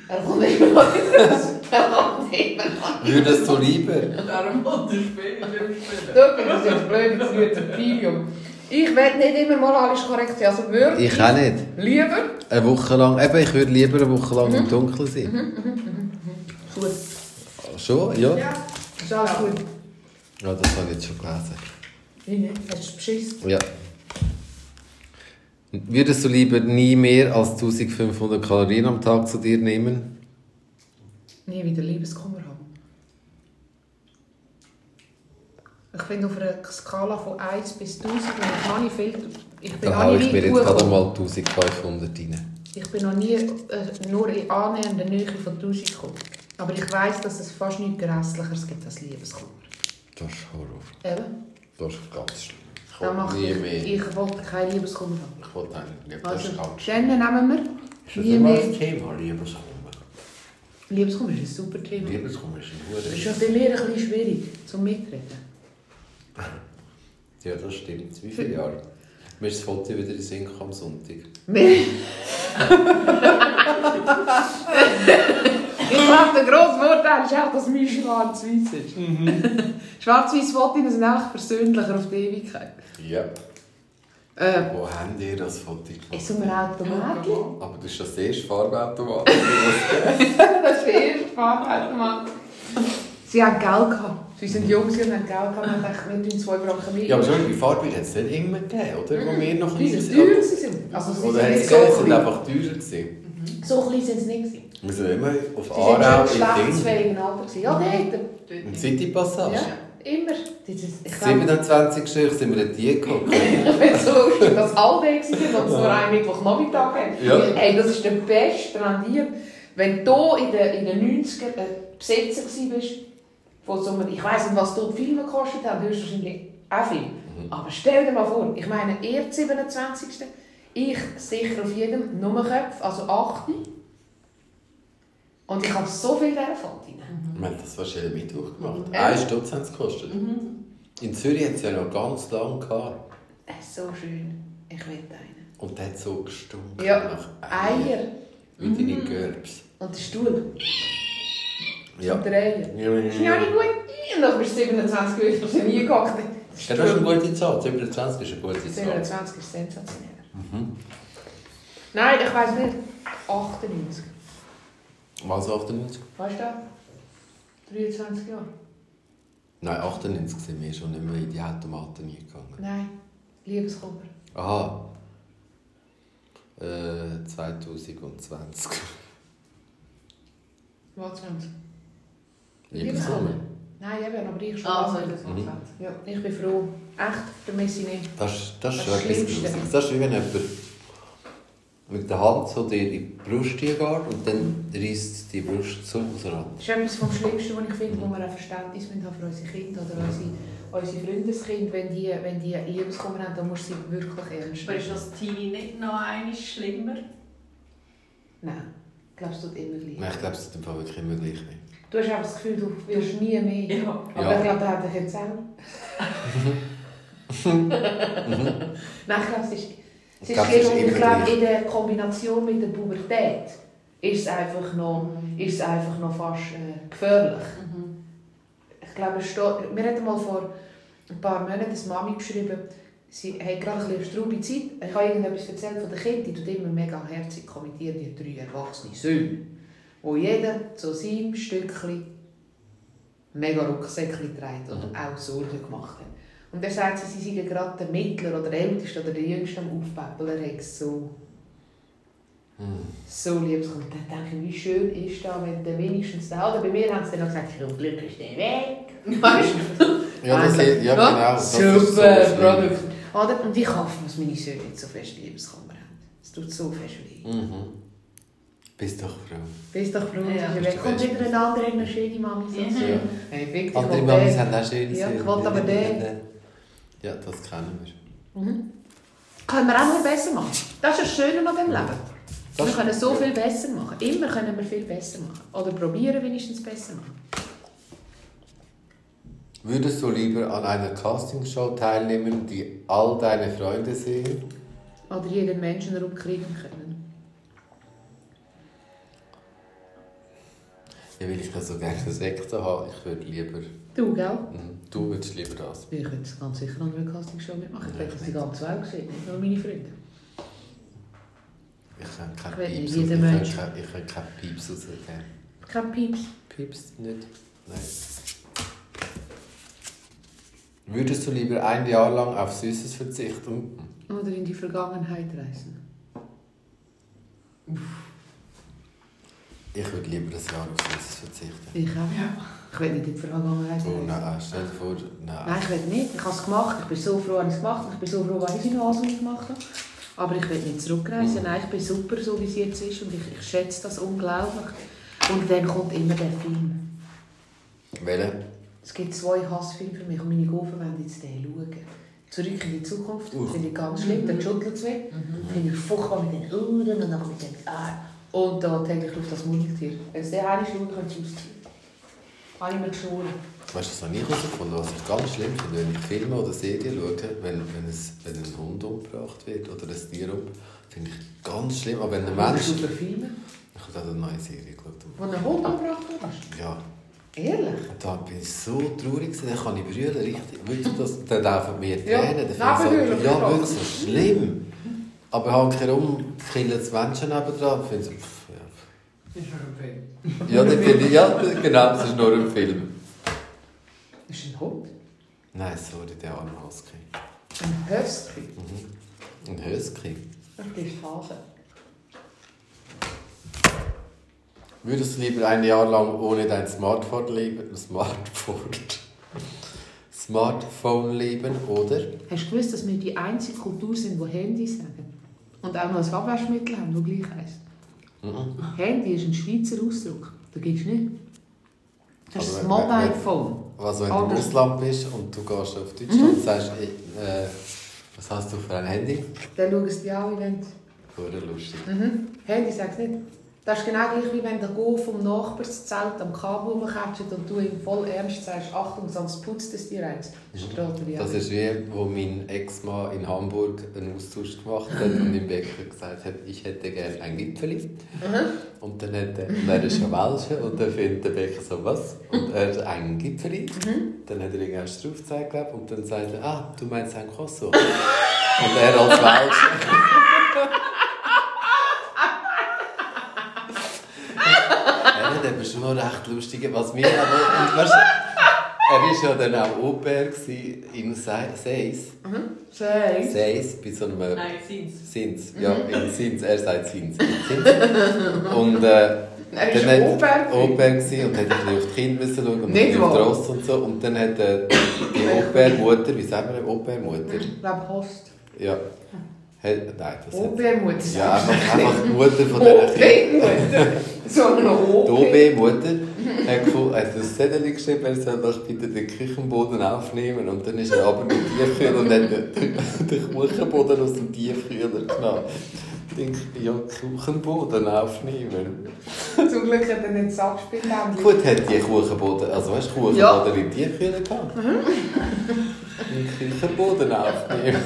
Er kommt immer noch nicht raus. Er kommt immer noch nicht Würdest du lieber? Darum wollte ich spielen, spielen. raus. Das ist jetzt blöd, das wird ein Pilium. Ich will nicht immer moralisch korrekt sein. Also würde Ich auch nicht. lieber... Eine Woche lang. Eben, ich würde lieber eine Woche lang Mhm. im Dunkeln sein. Gut. Schon? Ja? Ja, ist alles gut. Ja, das habe ich jetzt schon nicht? Hast du es beschissen? Ja. Würdest du lieber nie mehr als 1500 Kalorien am Tag zu dir nehmen? Nie wieder Liebeskummer haben. Ich finde auf einer Skala von 1 bis 1000, wenn ich nicht viel... Ich bin Da ich mir jetzt gerade mal 1500 rein. Ich bin noch nie äh, nur in annähernder Nähe von 1000 gekommen. Aber ich weiss, dass es fast nichts Grässlicheres gibt als Liebeskummer. Das ist Horror. Eben. Das ist ganz schlimm. Ich will mache nie ich, mehr. ich wollte keinen Liebeskummer haben. Ich wollte eigentlich nicht. Das Also, ist ganz dann nehmen wir Ist das nie immer mehr... ein Thema, Liebeskummer? Liebeskummer ist ein super Thema. Liebeskummer ist ein Das ist guter schon für mich ein bisschen schwierig zum Mitreden. Ja, das stimmt. Wie viele Jahre? Mir ist das Foto wieder in den Sinn am Sonntag. ich glaube, der grosse Vorteil ist auch, dass mein schwarz-weiß ist. Schwarz-weiß Fotos sind einfach persönlicher auf die Ewigkeit. Ja. Äh, Wo habt ihr das Foto ist so ein Automat? Aber das ist das erste Farbautomat. das ist der erste Farbautomat. Sie haben Geld gehabt. Sie sind jung, sie haben Geld gehabt und haben gedacht, wir tun zwei Franken mehr. ja, aber schon, die Farbe hat es nicht immer gegeben, oder? Wo wir noch Die sind teuer sind. Also sie Oder sind sind einfach teurer gewesen. So klein sind sie nicht. Gewesen. Wir sind immer auf Aarau im Ding. gewesen. Ja, dort. Im City Passage. Ja, immer. Das ist, ich glaube, 27. Stück sind wir dort hingekommen. ich es so lustig, dass alle da waren und nur einen Mittwochnachmittag haben. Ja. Hey, das ist der beste an dir. Wenn du in den, in den 90ern äh, Besetzer warst, von so einem, ich weiss nicht, was dort Filme gekostet haben, höchstwahrscheinlich auch viel. Aber stell dir mal vor, ich meine, er 27. Ich sicher auf jedem Nummerköpf, also 8. Und ich habe so viel davon drin. Wir haben das jeden Mittwoch gemacht. Ja. Ein Stutz haben es gekostet. In Zürich hat es ja noch ganz lange gehabt. Es ist so schön. Ich will einen. Und der hat so gestunken Ja, nach Eier. Wie deine Gerbs. Und der Stuhl. Ja. Und der Eier. Ja, Ist ja nicht gut. Und dann bist du 27 gewesen, hast du nie gehackt. Ja, das ist eine gute Zahl. 27 ist eine gute Zahl. 27 ist sensationell. Nein, ich weiss nicht. 98. Was 98? Weißt du? 23 Jahre. Nein, 98 sind wir schon nicht mehr in die Automaten eingegangen. Nein. Liebeskummer. Aha. Äh, 2020. Was 20? Liebeskummer. Nein, eben, aber ich schon. Ah, lange. 2020. Ja, ich bin froh. Echt, vermisse ich nicht. Das, das ist Das Schlimmste. Gruseliges. Das ist wie wenn jemand mit der Hand so dir in die Brust geht und dann reißt die Brust so raus. Das ist etwas vom Schlimmsten, was ich finde, wo wir auch Verständnis haben für unsere Kinder oder unsere, unsere Freundeskinder. Wenn die, wenn die Liebeskummer haben, dann musst du sie wirklich ernst Aber ist nehmen. das Teenie nicht noch einmal schlimmer? Nein, ich glaube, es tut immer gleich. Nein, ich glaube, es ist im Fall wirklich immer gleich. nicht. Du hast einfach das Gefühl, du wirst nie mehr. Ja. Aber Ja. ich glaube, da hat er jetzt auch. Nein, ich glaube, es ist, es ist. Und ich glaube, in der Kombination mit der Pubertät ist es einfach noch, ist es einfach noch fast äh, gefährlich. Ich glaube, es steht, mir hat mal vor ein paar Monaten eine Mami geschrieben, sie hat gerade eine straube Zeit. Ich habe irgendetwas erzählt von den Kindern, die tut immer mega herzig kommentieren, die drei erwachsene Söhne, wo jeder zu seinem Stückchen mega Rucksäckchen trägt und auch Sorgen gemacht hat. Und dann sagt sie, sie seien gerade der Mittler oder der Älteste oder der Jüngste am Aufpäppeln. Er hat so, so lieb. Und dann denke ich, wie schön ist das, wenn der wenigstens da Oder bei mir haben sie dann noch gesagt, zum Glück ist der weg. Weißt du? Ja, das, Endlich. ja genau. So Super schlimm. Produkt. Oder? Und ich hoffe, dass meine Söhne nicht so fest Liebeskummer haben. Es tut so fest weh. Mhm. Bist doch froh. Bist doch froh, Ja. dass er weg kommt. wieder eine andere, eine schöne Mami. So. Ja. Ja. Hey, Andere Mamis haben auch schöne Ja, ich Söhne. wollte aber den. Ja, das kennen wir. Mhm. Können wir auch nur besser machen. Das ist das Schöne an diesem Leben. Das wir können so viel besser machen. Immer können wir viel besser machen. Oder probieren wenigstens besser machen. Würdest du lieber an einer Castingshow teilnehmen, die all deine Freunde sehen? Oder jeden Menschen rumkriegen können. Ja, weil ich so gerne Sekte habe. Ich würde lieber... Du, gell? Mhm. Du würdest lieber das. Ich würde ganz sicher an einer Castingshow mitmachen. Ich Ja, ich das die nicht. ganze Welt sehen, nicht nur meine Freunde. Ich kann Ich keinen nicht Pieps jeder raus- ich kann- Ich kann keinen Pieps rausgeben. Kein Pieps. Pieps nicht? Nein. Würdest du lieber ein Jahr lang auf Süßes verzichten? Oder in die Vergangenheit reisen. Ich würde lieber ein Jahr auf Süßes verzichten. Ich auch. Ich will nicht in die Vergangenheit Oh reisen. nein, stell dir vor, nein. Nein, ich will nicht. Ich habe es gemacht. Ich bin so froh, dass ich es gemacht habe. Ich bin so froh, weil ich noch alles gemacht habe. Aber ich will nicht zurückreisen. Nein, ich bin super, so wie es jetzt ist. Und ich, ich schätze das unglaublich. Und dann kommt immer der Film. Welche? Es gibt zwei Hassfilme für mich und meine Gofen wollen jetzt den schauen. Zurück in die Zukunft, Uh. finde ich ganz schlimm, dann schüttelt es mich. Finde ich furchtbar mit den Ohren und dann mit den Armen. Und da täglich auf das Murmeltier. Wenn es der eine schaut, könntest du ausziehen. Habe ich mir geschworen. Weißt du, das habe ich herausgefunden, was ich ganz schlimm finde, wenn ich Filme oder Serien schaue, wenn, wenn, es, wenn ein Hund umgebracht wird oder ein Tier um, finde ich ganz schlimm. Aber wenn ein Mensch... Super Filme. Ich habe da eine neue Serie geschaut. Wo ein Hund umgebracht wurde. Ja, Ehrlich? da bin ich so traurig dann kann ich brüllen, richtig. Wirklich, das, dann laufen mir Ja, Tränen. ich so, ja, wirklich so schlimm. Aber halt herum killen es Menschen nebendran. Ich finde so, ja. Ist schon ein Film. Ja, finde ich, ja, genau, das ist nur ein Film. Ist ein Hund? Nein, sorry, der arme Husky. Ein Husky? Mhm. Ein Husky. Das ist Hase. Würdest du lieber ein Jahr lang ohne dein Smartphone leben? Smartphone. Smartphone leben oder? Hast du gewusst, dass wir die einzige Kultur sind, die Handy sagen? Und auch noch ein Abwaschmittel haben, das gleich heisst? Mhm. Handy ist ein Schweizer Ausdruck. Das gibt es nicht. Das ist das Mobile Phone. Also wenn du im. Ausland bist und du gehst auf Deutschland und sagst, äh, äh, was hast du für ein Handy? Dann schauen sie die an, wie Hure lustig. Mhm. Handy sagt nicht. Das ist genau gleich, wie wenn der Go vom Nachbarszelt am Kabel rumkatschelt und du ihm voll ernst sagst, Achtung, sonst putzt es dir eins. Das ist wie, wo mein Ex-Mann in Hamburg einen Austausch gemacht hat und im Bäcker gesagt hat, ich hätte gerne ein Gipfeli. Und dann hat er, und er ist ja Welschen und dann findet der Bäcker so, was? Und er hat ein Gipfeli. Dann hat er irgendwann drauf gezeigt und dann sagt er, ah, du meinst ein Croissant. und er als Welscher. er schon recht lustige, was mir aber, und weißt, er war ja dann auch Au pair in Se- Seis. Sei. Seis, bei so einem... Nein, sind's. Sins, ja, in Sins, er sagt Sins. Sins. Und äh, Er dann war Au pair pair gewesen und hat ein auf die Kinder müssen schauen und Nicht auf die? Ross und so. Und dann hat äh, die Au pair Mutter, wie sagen wir Au pair Mutter? Ich glaube, Host. Ja. Nein, das hat... OB-Mutter. Ja, einfach, einfach die Mutter von diesen Kindern. OB-Mutter. Sondern noch Die OB. OB-Mutter hat, gefunden- hat ein Zettel geschrieben, er soll doch bitte den Küchenboden aufnehmen. Und dann ist er aber mit dem Tiefkühler und hat den, den Kuchenboden aus dem Tiefkühler genommen. Ich denke, ja, Kuchenboden aufnehmen. Zum Glück hat er nicht das Abspielbändchen. Gut, hat die Kuchenboden, also weißt du, Kuchenboden Ja. im Tiefkühler gehabt. Den Küchenboden aufnehmen.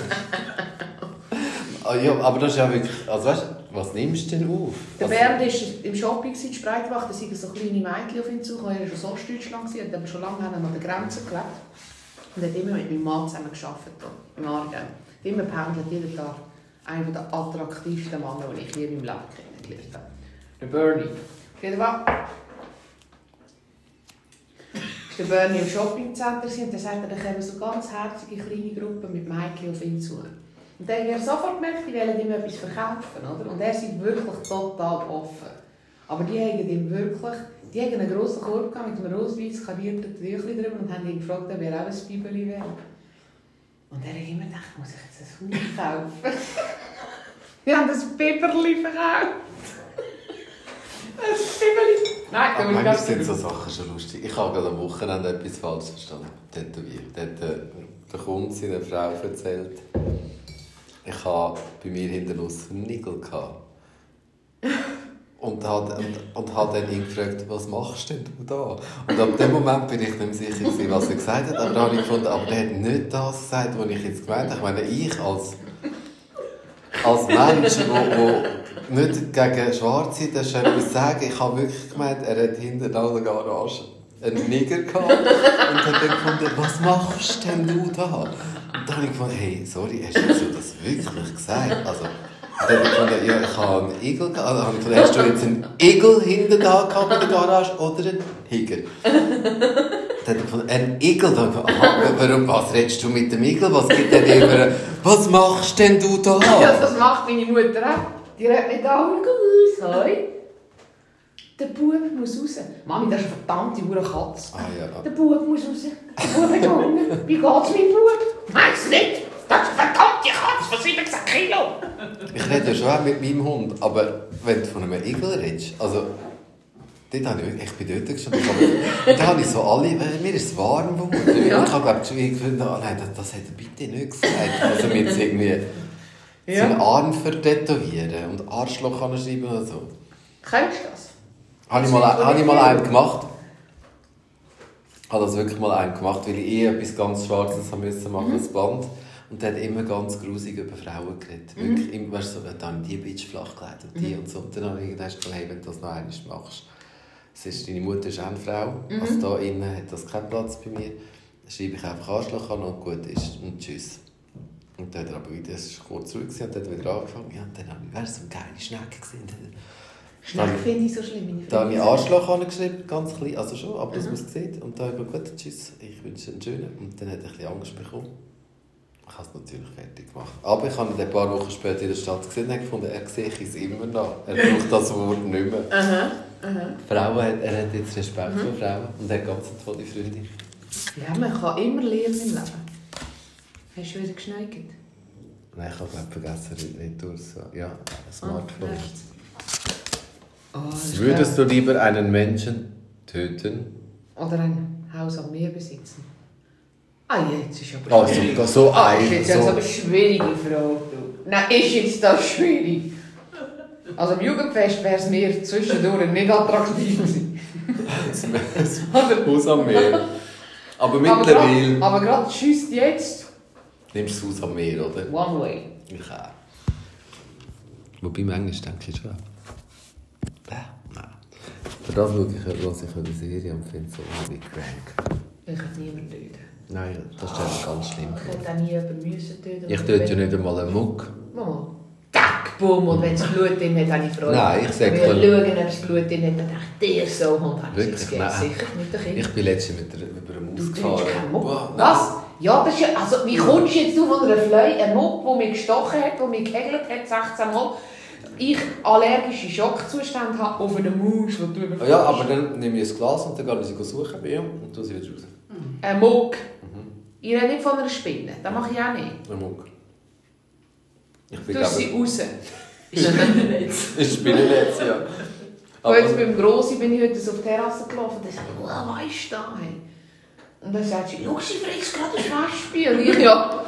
Ah, ja, aber das ist ja wirklich, also weißt was nimmst du denn auf? Der Also- Bernd war im Shopping in Spreitbach, da sind so kleine Mädchen auf ihn zugekommen. Er war schon Ostdeutschland, gewesen, hat aber schon lange an der Grenze gelebt. Und hat immer mit meinem Mann zusammen gearbeitet, im Aargau. Hat Immer pendelt, jeden Tag. Einer der attraktivsten Männer, die ich hier im Leben kennengelernt habe. Der Bernie. Auf jeden Fall ist der Bernie im Shoppingcenter und dann sagt er, da kommen so ganz herzige kleine Gruppen mit Mädchen auf ihn zu. Und dann haben wir sofort gemerkt, die wollen ihm etwas verkaufen, oder? Und er ist wirklich total offen. Aber die haben ihm wirklich, die haben einen grossen Korb gehabt mit einem rot-weiß karierten Tüchlein drüber und haben ihn gefragt, ob er auch ein Bibeli will. Und er hat immer gedacht, muss ich jetzt ein Haus kaufen? Wir haben das Biberli verkauft. Ein Bibeli. Nein, Aber manchmal sind so Sachen schon lustig. Ich habe gerade am Wochenende etwas falsch verstanden. Tätowiert. Da hat der Kunde seiner Frau erzählt, ich habe bei mir hinten raus einen Nigel gehabt. Und hat, und, und hat dann ihn gefragt, was machst denn du da? Und ab dem Moment bin ich nicht sicher, gewesen, was er gesagt hat. Aber dann habe ich gefunden, aber der hat nicht das gesagt, was ich jetzt gemeint habe. Ich meine, ich als, als Mensch, wo, wo nicht gegen Schwarze das ist etwas sagen, ich habe wirklich gemeint, er hat hinter der Garage einen Nigger gehabt und hat dann gefunden, was machst denn du da? Dann habe ich gefunden, hey, sorry, hast du das wirklich gesagt? Also, dann habe ich gefunden, ja, ich habe einen Igel gehabt. Also, habe ich gefunden, hast du jetzt einen Igel hinter da gehabt in der Garage oder einen Higer? Dann habe ich gefunden, ein Igel. Dann habe ich gefunden, aha, warum, was redest du mit dem Igel? Was gibt denn über, was machst denn du da? Ja, das macht meine Mutter auch. Die redet mit Augen aus. Der Bub muss raus. Mami, das ist eine verdammte Hure Katze. Ah ja. Der Bub muss raus. Der Bub hat Hunger. Wie geht's meinem Bub? Meinst du nicht? Das ist eine verdammte Katze von 17 Kilo. Ich rede ja schon auch mit meinem Hund, aber wenn du von einem Igel redest, also... Dort habe ich, ich bin dort gestanden, da habe ich so alle, äh, mir ist es warm geworden. Ja. Ich habe glaube ich gefunden, oh nein, das, das hat er bitte nicht gesagt. Also mir jetzt irgendwie Ja. seinen Arm vertätowieren und Arschloch anschreiben oder so. Kennst du das? Habe ich mal, habe ich mal einen gemacht. Habe das wirklich mal einen gemacht, weil ich eh etwas ganz Schwarzes haben müssen machen, das Band. Und der hat immer ganz grusig über Frauen geredet. Wirklich, immer, weißt du, so, dann die Bitch flach gelegt und die und so. Und dann habe ich gedacht, hey, wenn du das noch einmal machst, es ist, deine Mutter ist auch eine Frau, also da innen hat das keinen Platz bei mir. Dann schreibe ich einfach Arschloch an und gut ist und tschüss. Und dann hat er aber wieder, es war kurz zurück und dann hat er wieder angefangen. Ja, und dann habe ich, wäre so eine geile Schnecke gewesen. Schneck finde ich so schlimm. ich Da habe ich. Arschloch angeschrieben, ganz klein, also schon, aber dass man es sieht. Und da habe ich gesagt, tschüss, ich wünsche einen schönen. Und dann hat er ein bisschen Angst bekommen. Ich habe es natürlich fertig gemacht. Aber ich habe ihn ein paar Wochen später in der Stadt gesehen und gefunden, er sehe ich es immer noch. Er braucht das Wort nicht mehr. Aha, aha. Frauen, hat, er hat jetzt Respekt vor Frauen und hat ganz tolle Freundin. Ja, man kann immer lernen im Leben. Hast du wieder geschneit? Nein, ich habe vergessen, nicht durch. Ja, ein Smartphone. Oh, Würdest du lieber einen Menschen töten? Oder ein Haus am Meer besitzen? Ah, jetzt ist aber Also, schwierig. so, so Ah, ist jetzt also So, eine schwierige Frage. Nein, ist jetzt das schwierig? Also im Jugendfest wäre es mir zwischendurch nicht attraktiv gewesen. Haus am Meer. Aber mittlerweile aber gerade schießt jetzt nimmst du das Haus am Meer, oder? One Way. Ich auch. Wobei manchmal denke ich schon. Bäh, nein. Für das schaue ich, was ich eine Serie und finde so wie Crank. Ich hätte niemanden töten. Nein, das ist einfach ganz schlimm. Ich hätte auch nie jemanden müssen töten. Ich töte ja nicht einmal einen Muck. Mama. Tack, bumm, und wenn es Blut drin hat, habe ich Freude. Nein, ich sag Wenn dir- ich schaue, ob es Blut drin hat, dann denke ich, der so Hund habe ich Wirklich? jetzt gegeben. Sicher, mit den Kindern. Ich bin letztens mit der, über eine Du Maus gefahren. Boah. Was? Ja, das ist ja, also wie kommst du jetzt von einer Fleu, ein Muck, der mich gestochen hat, der mich gehegelt hat, 16 Mal, ich allergische Schockzustände habe auf eine Maus, die du überfährst. Ja, aber dann nehme ich ein Glas und dann gehe ich sie suchen bei ihr und tue sie wieder raus. Ein Muck. Mhm. Ich rede nicht von einer Spinne, das mache ich auch nicht. Ein Muck. Ich Du sie raus. ich... Ich bin jetzt, ja. Und jetzt Aber, beim Grossi bin ich heute so auf die Terrasse gelaufen und wow, was ist da? Hey? Und dann sagt sie, schau, sie frisst gerade ein Waschspiel. Und ich, ja,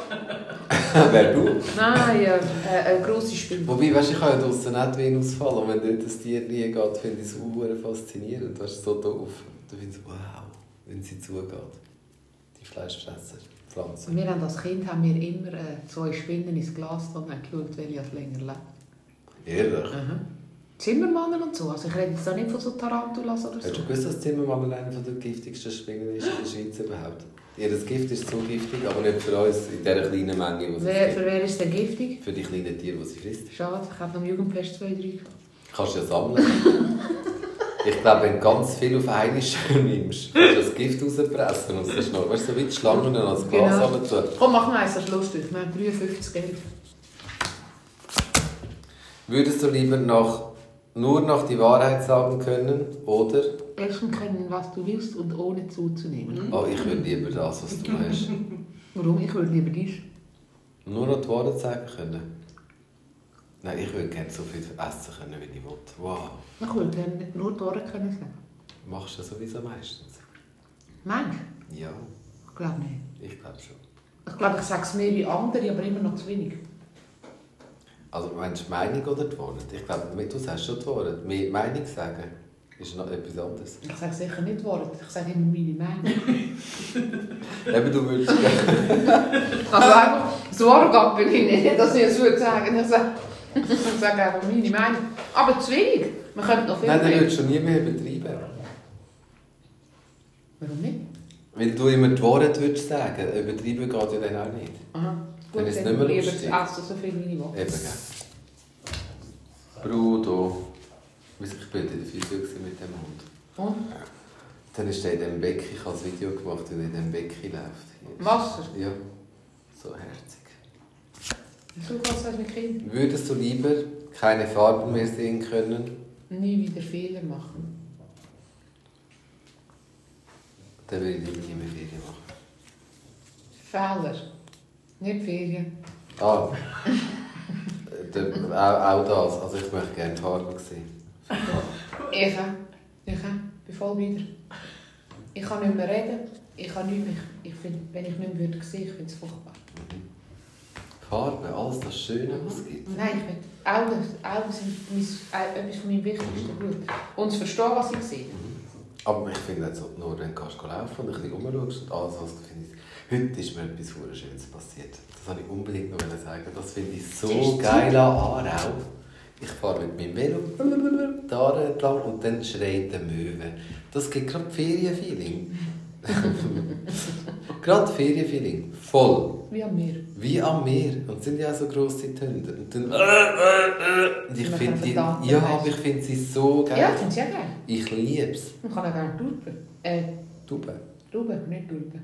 wer du? nein, ja, äh, eine grosse Spinne. Wobei, weißt, ich kann ja draussen nicht wie ausfallen. Und wenn dort das Tier nie geht, finde ich es auch faszinierend. Weißt, so doof. Da finde ich wow, wenn sie zugeht. Die Fleischfresser, Pflanzen. Wir haben als Kind haben wir immer äh, zwei Spinnen ins Glas und haben geschaut, welche länger lebt. Ehrlich? Zimmermannen und so. Also ich rede jetzt da nicht von so Tarantulas oder Hast du so. gewusst, dass Zimmermann eine der giftigsten Spinnen ist in der Schweiz überhaupt? Ihr das Gift ist so giftig, aber nicht für uns in dieser kleinen Menge, die Wer, für wer ist denn giftig? Für die kleinen Tiere, die sie frisst. Schade, ich habe am Jugendfest zwei, drei gehabt. Kannst du ja sammeln. ich glaube, wenn du ganz viel auf einmal nimmst, kannst du das Gift rauspressen und es noch, weißt du, so wie die Schlangen als Glas Genau. tun. Komm, mach mal eins, das ist lustig. Wir haben 53 Geld. Würdest du lieber noch, nur noch die Wahrheit sagen können oder Essen können, was du willst und ohne zuzunehmen. oh, ich würde lieber das, was du hast? Warum? Ich würde lieber dies. Nur noch die Wahrheit sagen können? Nein, ich würde gerne so viel essen können, wie ich will. Wow. Ich würde gerne nur die Ohren können sagen. Machst du sowieso meistens? Mensch, Ja, ich glaube nicht. ich glaube schon. Ich glaube, ich sage es mehr wie andere, aber immer noch zu wenig. Also meinst du die Meinung oder die Wahrheit? Ich glaube, du sagst schon die Wahrheit. Mehr Meinung sagen ist noch etwas anderes. Ich sage sicher nicht Wort, ich sage immer meine Meinung. Eben, du würdest... Also einfach, so arrogant bin ich nicht, dass ich es würde sagen. Ich sage, ich sage einfach meine Meinung. Aber zu wenig. Man könnte noch viel Nein, dann mehr. würdest du nie mehr übertreiben. Warum nicht? Wenn du immer die Wahrheit würdest sagen, übertreiben geht ja dann auch nicht. Aha. Dann Gut, ist es dann nicht mehr lustig. essen so viel will. Eben, gell. Bruder. Ich bin in der Physio mit dem Hund. Und? Dann ist er in dem Becken, ich habe ein Video gemacht, wie er in dem Becken läuft. Wasser? Ja, so herzig. So geht es mit Kindern. Würdest du lieber keine Farben mehr sehen können Nie wieder Fehler machen. Dann würde ich lieber nie mehr Ferien machen. Fehler. Nicht Ferien. Ah. Auch, auch das. Also ich möchte gerne Farbe sehen. Auch. Ich bin voll wieder. Ich kann nicht mehr reden. Ich kann nicht mehr. Ich find, wenn ich nicht mehr würde sehen, ich finde es furchtbar. Farbe, alles das Schöne, was es gibt. Nein, ich finde, Augen, Augen sind mein, äh, etwas von meinem wichtigsten Gut. Und zu verstehen, was ich sehe. Aber ich finde jetzt nur, wenn du laufen und ein bisschen rumschaust und alles, was du findest. Heute ist mir etwas sehr Schönes passiert. Das wollte ich unbedingt noch sagen. Das finde ich so geil an Aarau. Ich fahre mit meinem Velo da entlang und dann schreit der Möwe. Das gibt gerade Ferienfeeling. gerade Ferienfeeling. Voll. Wie am Meer. Wie am Meer. Und sind ja auch so grosse Töne. Und dann... Und ich Man finde die... Ja, aber ich finde sie so geil. Ja, ich finde es ja geil. Ich liebe es. Man kann auch gerne Tulpen. Äh, Tube. Trauben, nicht Tulpen.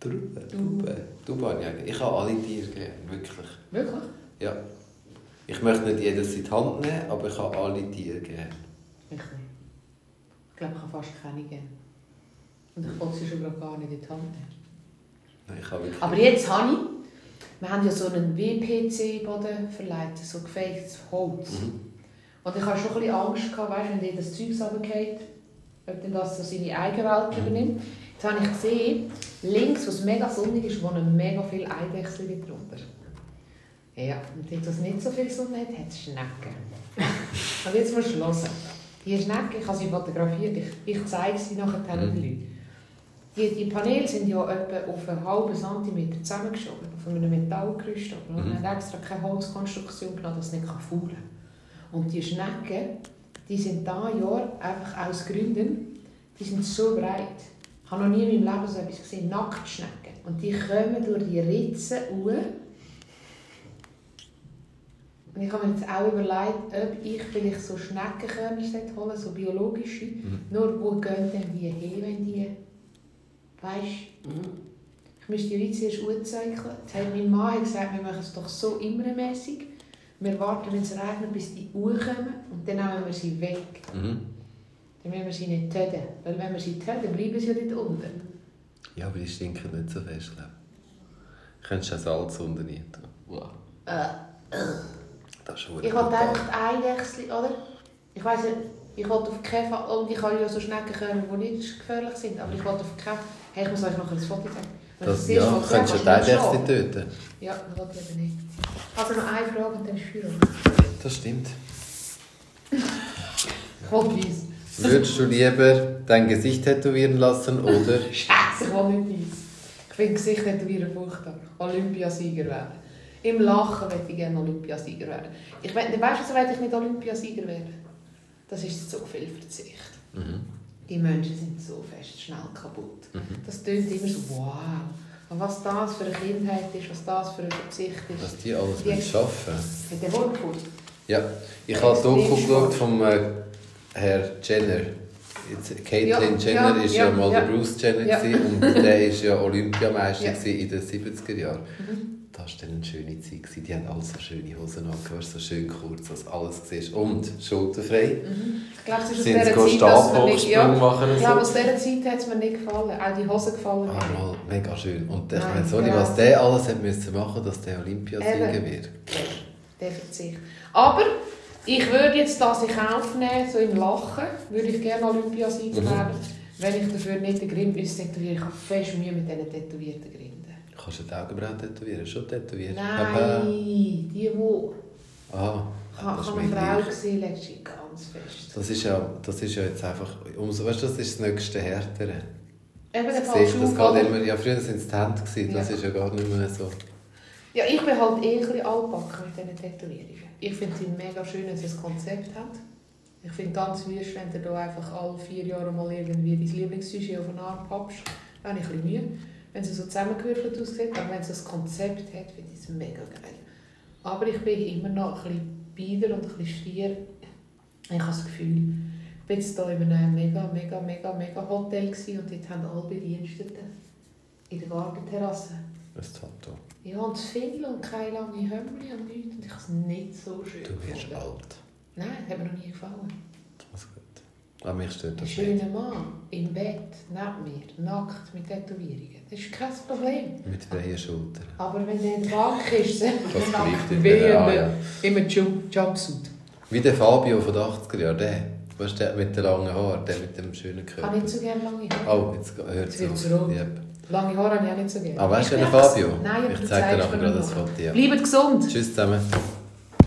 Tube. Tube. Tube habe ich. Ich habe alle Tiere gerne. Wirklich. Wirklich? Ja. Ich möchte nicht jedes in die Hand nehmen, aber ich habe alle Tiere gerne. Ich nicht. Ich glaube, ich habe fast keine gerne. Und ich wollte sie schon gar nicht in die Hand nehmen. Nein, ich habe wirklich... Aber jetzt habe ich, wir haben ja so einen WPC-Boden verleiht, so gefaktes Holz. Mhm. Und ich hatte schon ein bisschen Angst, gehabt, weißt, wenn dir das Zeug runterfällt, ob dann das so seine Eigenwelt übernimmt. Jetzt habe ich gesehen, links, wo es mega sonnig ist, wohnen mega viele Eidechsen drunter. Ja, und dort, wo es nicht so viel Sonne hat, hat es Schnecken. und jetzt musst du hören. Die Schnecke, ich habe sie fotografiert, ich, ich zeige sie nachher den Mhm. Leuten. Die, die Paneele sind ja etwa auf einen halben Zentimeter zusammengeschoben, auf einem Metallgerüst. Mhm. man hat extra keine Holzkonstruktion genommen, dass es nicht faulen kann. Und die Schnecken, die sind da Jahr einfach aus Gründen, die sind so breit. Ich habe noch nie in meinem Leben so etwas gesehen, Nacktschnecken. Und die kommen durch die Ritzen hoch. Und ich habe mir jetzt auch überlegt, ob ich vielleicht so Schneckenkörner holen so biologische. Mhm. Nur wo gehen denn die hin, wenn die... Weißt ich müsste die Ritze erst anzeichnen. Jetzt hat mein Mann gesagt, wir machen es doch so immermäßig. Wir warten, wenn es regnet, bis die hochkommen und dann nehmen wir sie weg. Mhm. Dann müssen wir sie nicht töten. Weil wenn wir sie töten, bleiben sie ja dort unten. Ja, aber die stinken nicht so fest, glaube ich. Könntest du auch Salz unten rein tun. Wow. Äh, Das ist ich wollte einfach die Eidechsel, oder? Ich weiss nicht, ich wollte auf keinen Fall... Und ich habe ja so Schneckenkörner, die nicht gefährlich sind. Aber ich wollte auf keinen Hey, ich muss euch noch ein Foto zeigen. Wenn Das, ja, Mal könntest du Eidechse nicht töten. Ja, das wollte ich nicht. Also noch eine Frage und dann ist Führung. Das stimmt. Vollpreis. Würdest du lieber dein Gesicht tätowieren lassen oder... Scheiße, ich will nicht weiss. Ich finde Gesicht tätowieren furchtbar. Olympiasieger werden. Im Lachen möchte ich gerne Olympiasieger werden. Ich we weißt du, so will ich nicht Olympiasieger werden? Das ist zu viel Verzicht. Mhm. Die Menschen sind so fest schnell kaputt. Mhm. Das tönt immer so, wow. Und was das für eine Kindheit ist, was das für ein Verzicht ist. Was die alles Die- schaffen Hat der Wortfurt? Ja, ich habe Doku geschaut vom äh, Herr Jenner. Jetzt, Caitlyn Ja, Jenner ja, ist ja, ja, mal der Bruce Jenner Ja. und der ist ja Olympiameister Ja. in den 70er Jahren. Mhm. Das war eine schöne Zeit. gewesen. Die haben alle so schöne Hosen angehört, so schön kurz, dass alles siehst. Und schulterfrei. Mhm. Ich glaube, es ist aus dieser Zeit, dass man nicht... Ja, machen ich glaube, so. aus dieser Zeit hat es mir nicht gefallen. Auch die Hosen gefallen. Ah, mal, mega schön. Und ich meine, sorry, genau. was der alles hat müssen machen, dass der Olympiasieger wird. Der Verzicht. Aber ich würde jetzt das in Kauf nehmen, so im Lachen, würde ich gerne Olympiasieger Mhm. werden. Wenn ich dafür nicht den müsste tätowieren, ich habe fest Mühe mit diesen tätowierten Grinden. Kannst du die Augenbrauen tätowieren? Schon tätowiert? Nein, die, die... Ah, habe das habe eine Frau dir. gesehen, letztens ganz fest. Das ist ja, das ist ja jetzt einfach, umso, weißt du, das ist das nächste Härtere. Eben der falsche das geht immer, ja, früher waren es die Hände, gewesen, das Ja. ist ja gar nicht mehr so. Ja, ich bin halt eh ein bisschen altbacken mit diesen Tätowierungen. Ich finde sie mega schön, wenn sie ein Konzept hat. Ich finde ganz wüst, wenn du da einfach alle vier Jahre mal irgendwie dein Lieblingssujet auf den Arm pappst. Da habe ich ein bisschen Mühe. Wenn sie so zusammengewürfelt aussieht, aber wenn sie ein Konzept hat, finde ich es mega geil. Aber ich bin immer noch ein bisschen bieder und ein bisschen stier. Ich habe das Gefühl, ich war jetzt hier in einem mega, mega, mega, mega Hotel und dort haben alle Bediensteten in der Gartenterrasse Ein Tattoo. ja, und das Findel und keine lange Hömmli und nichts. Und ich habe es nicht so schön Du wirst gefunden. alt. Nein, hat mir noch nie gefallen. Das ist gut. Ah, mich stört Ein das nicht. schöner Mann im Bett, neben mir, nackt mit Tätowierungen. Das ist kein Problem. Mit freien Schultern. Aber wenn der in der Bank ist, dann wie in Ah, ja. Jump- Jumpsuit. Wie der Fabio von den 80er Jahren, der. Weißt du, der mit den langen Haaren, der mit dem schönen Ich Körper. habe nicht so gerne lange Haare. Oh, jetzt hört es auf. Yep. Lange Haare habe ich auch nicht so gerne. Ah, weißt du, Ich der. Fabio? Nein, Ich du zeig dir nachher gerade das. Foto. Ja. Bleibt gesund. Tschüss zusammen.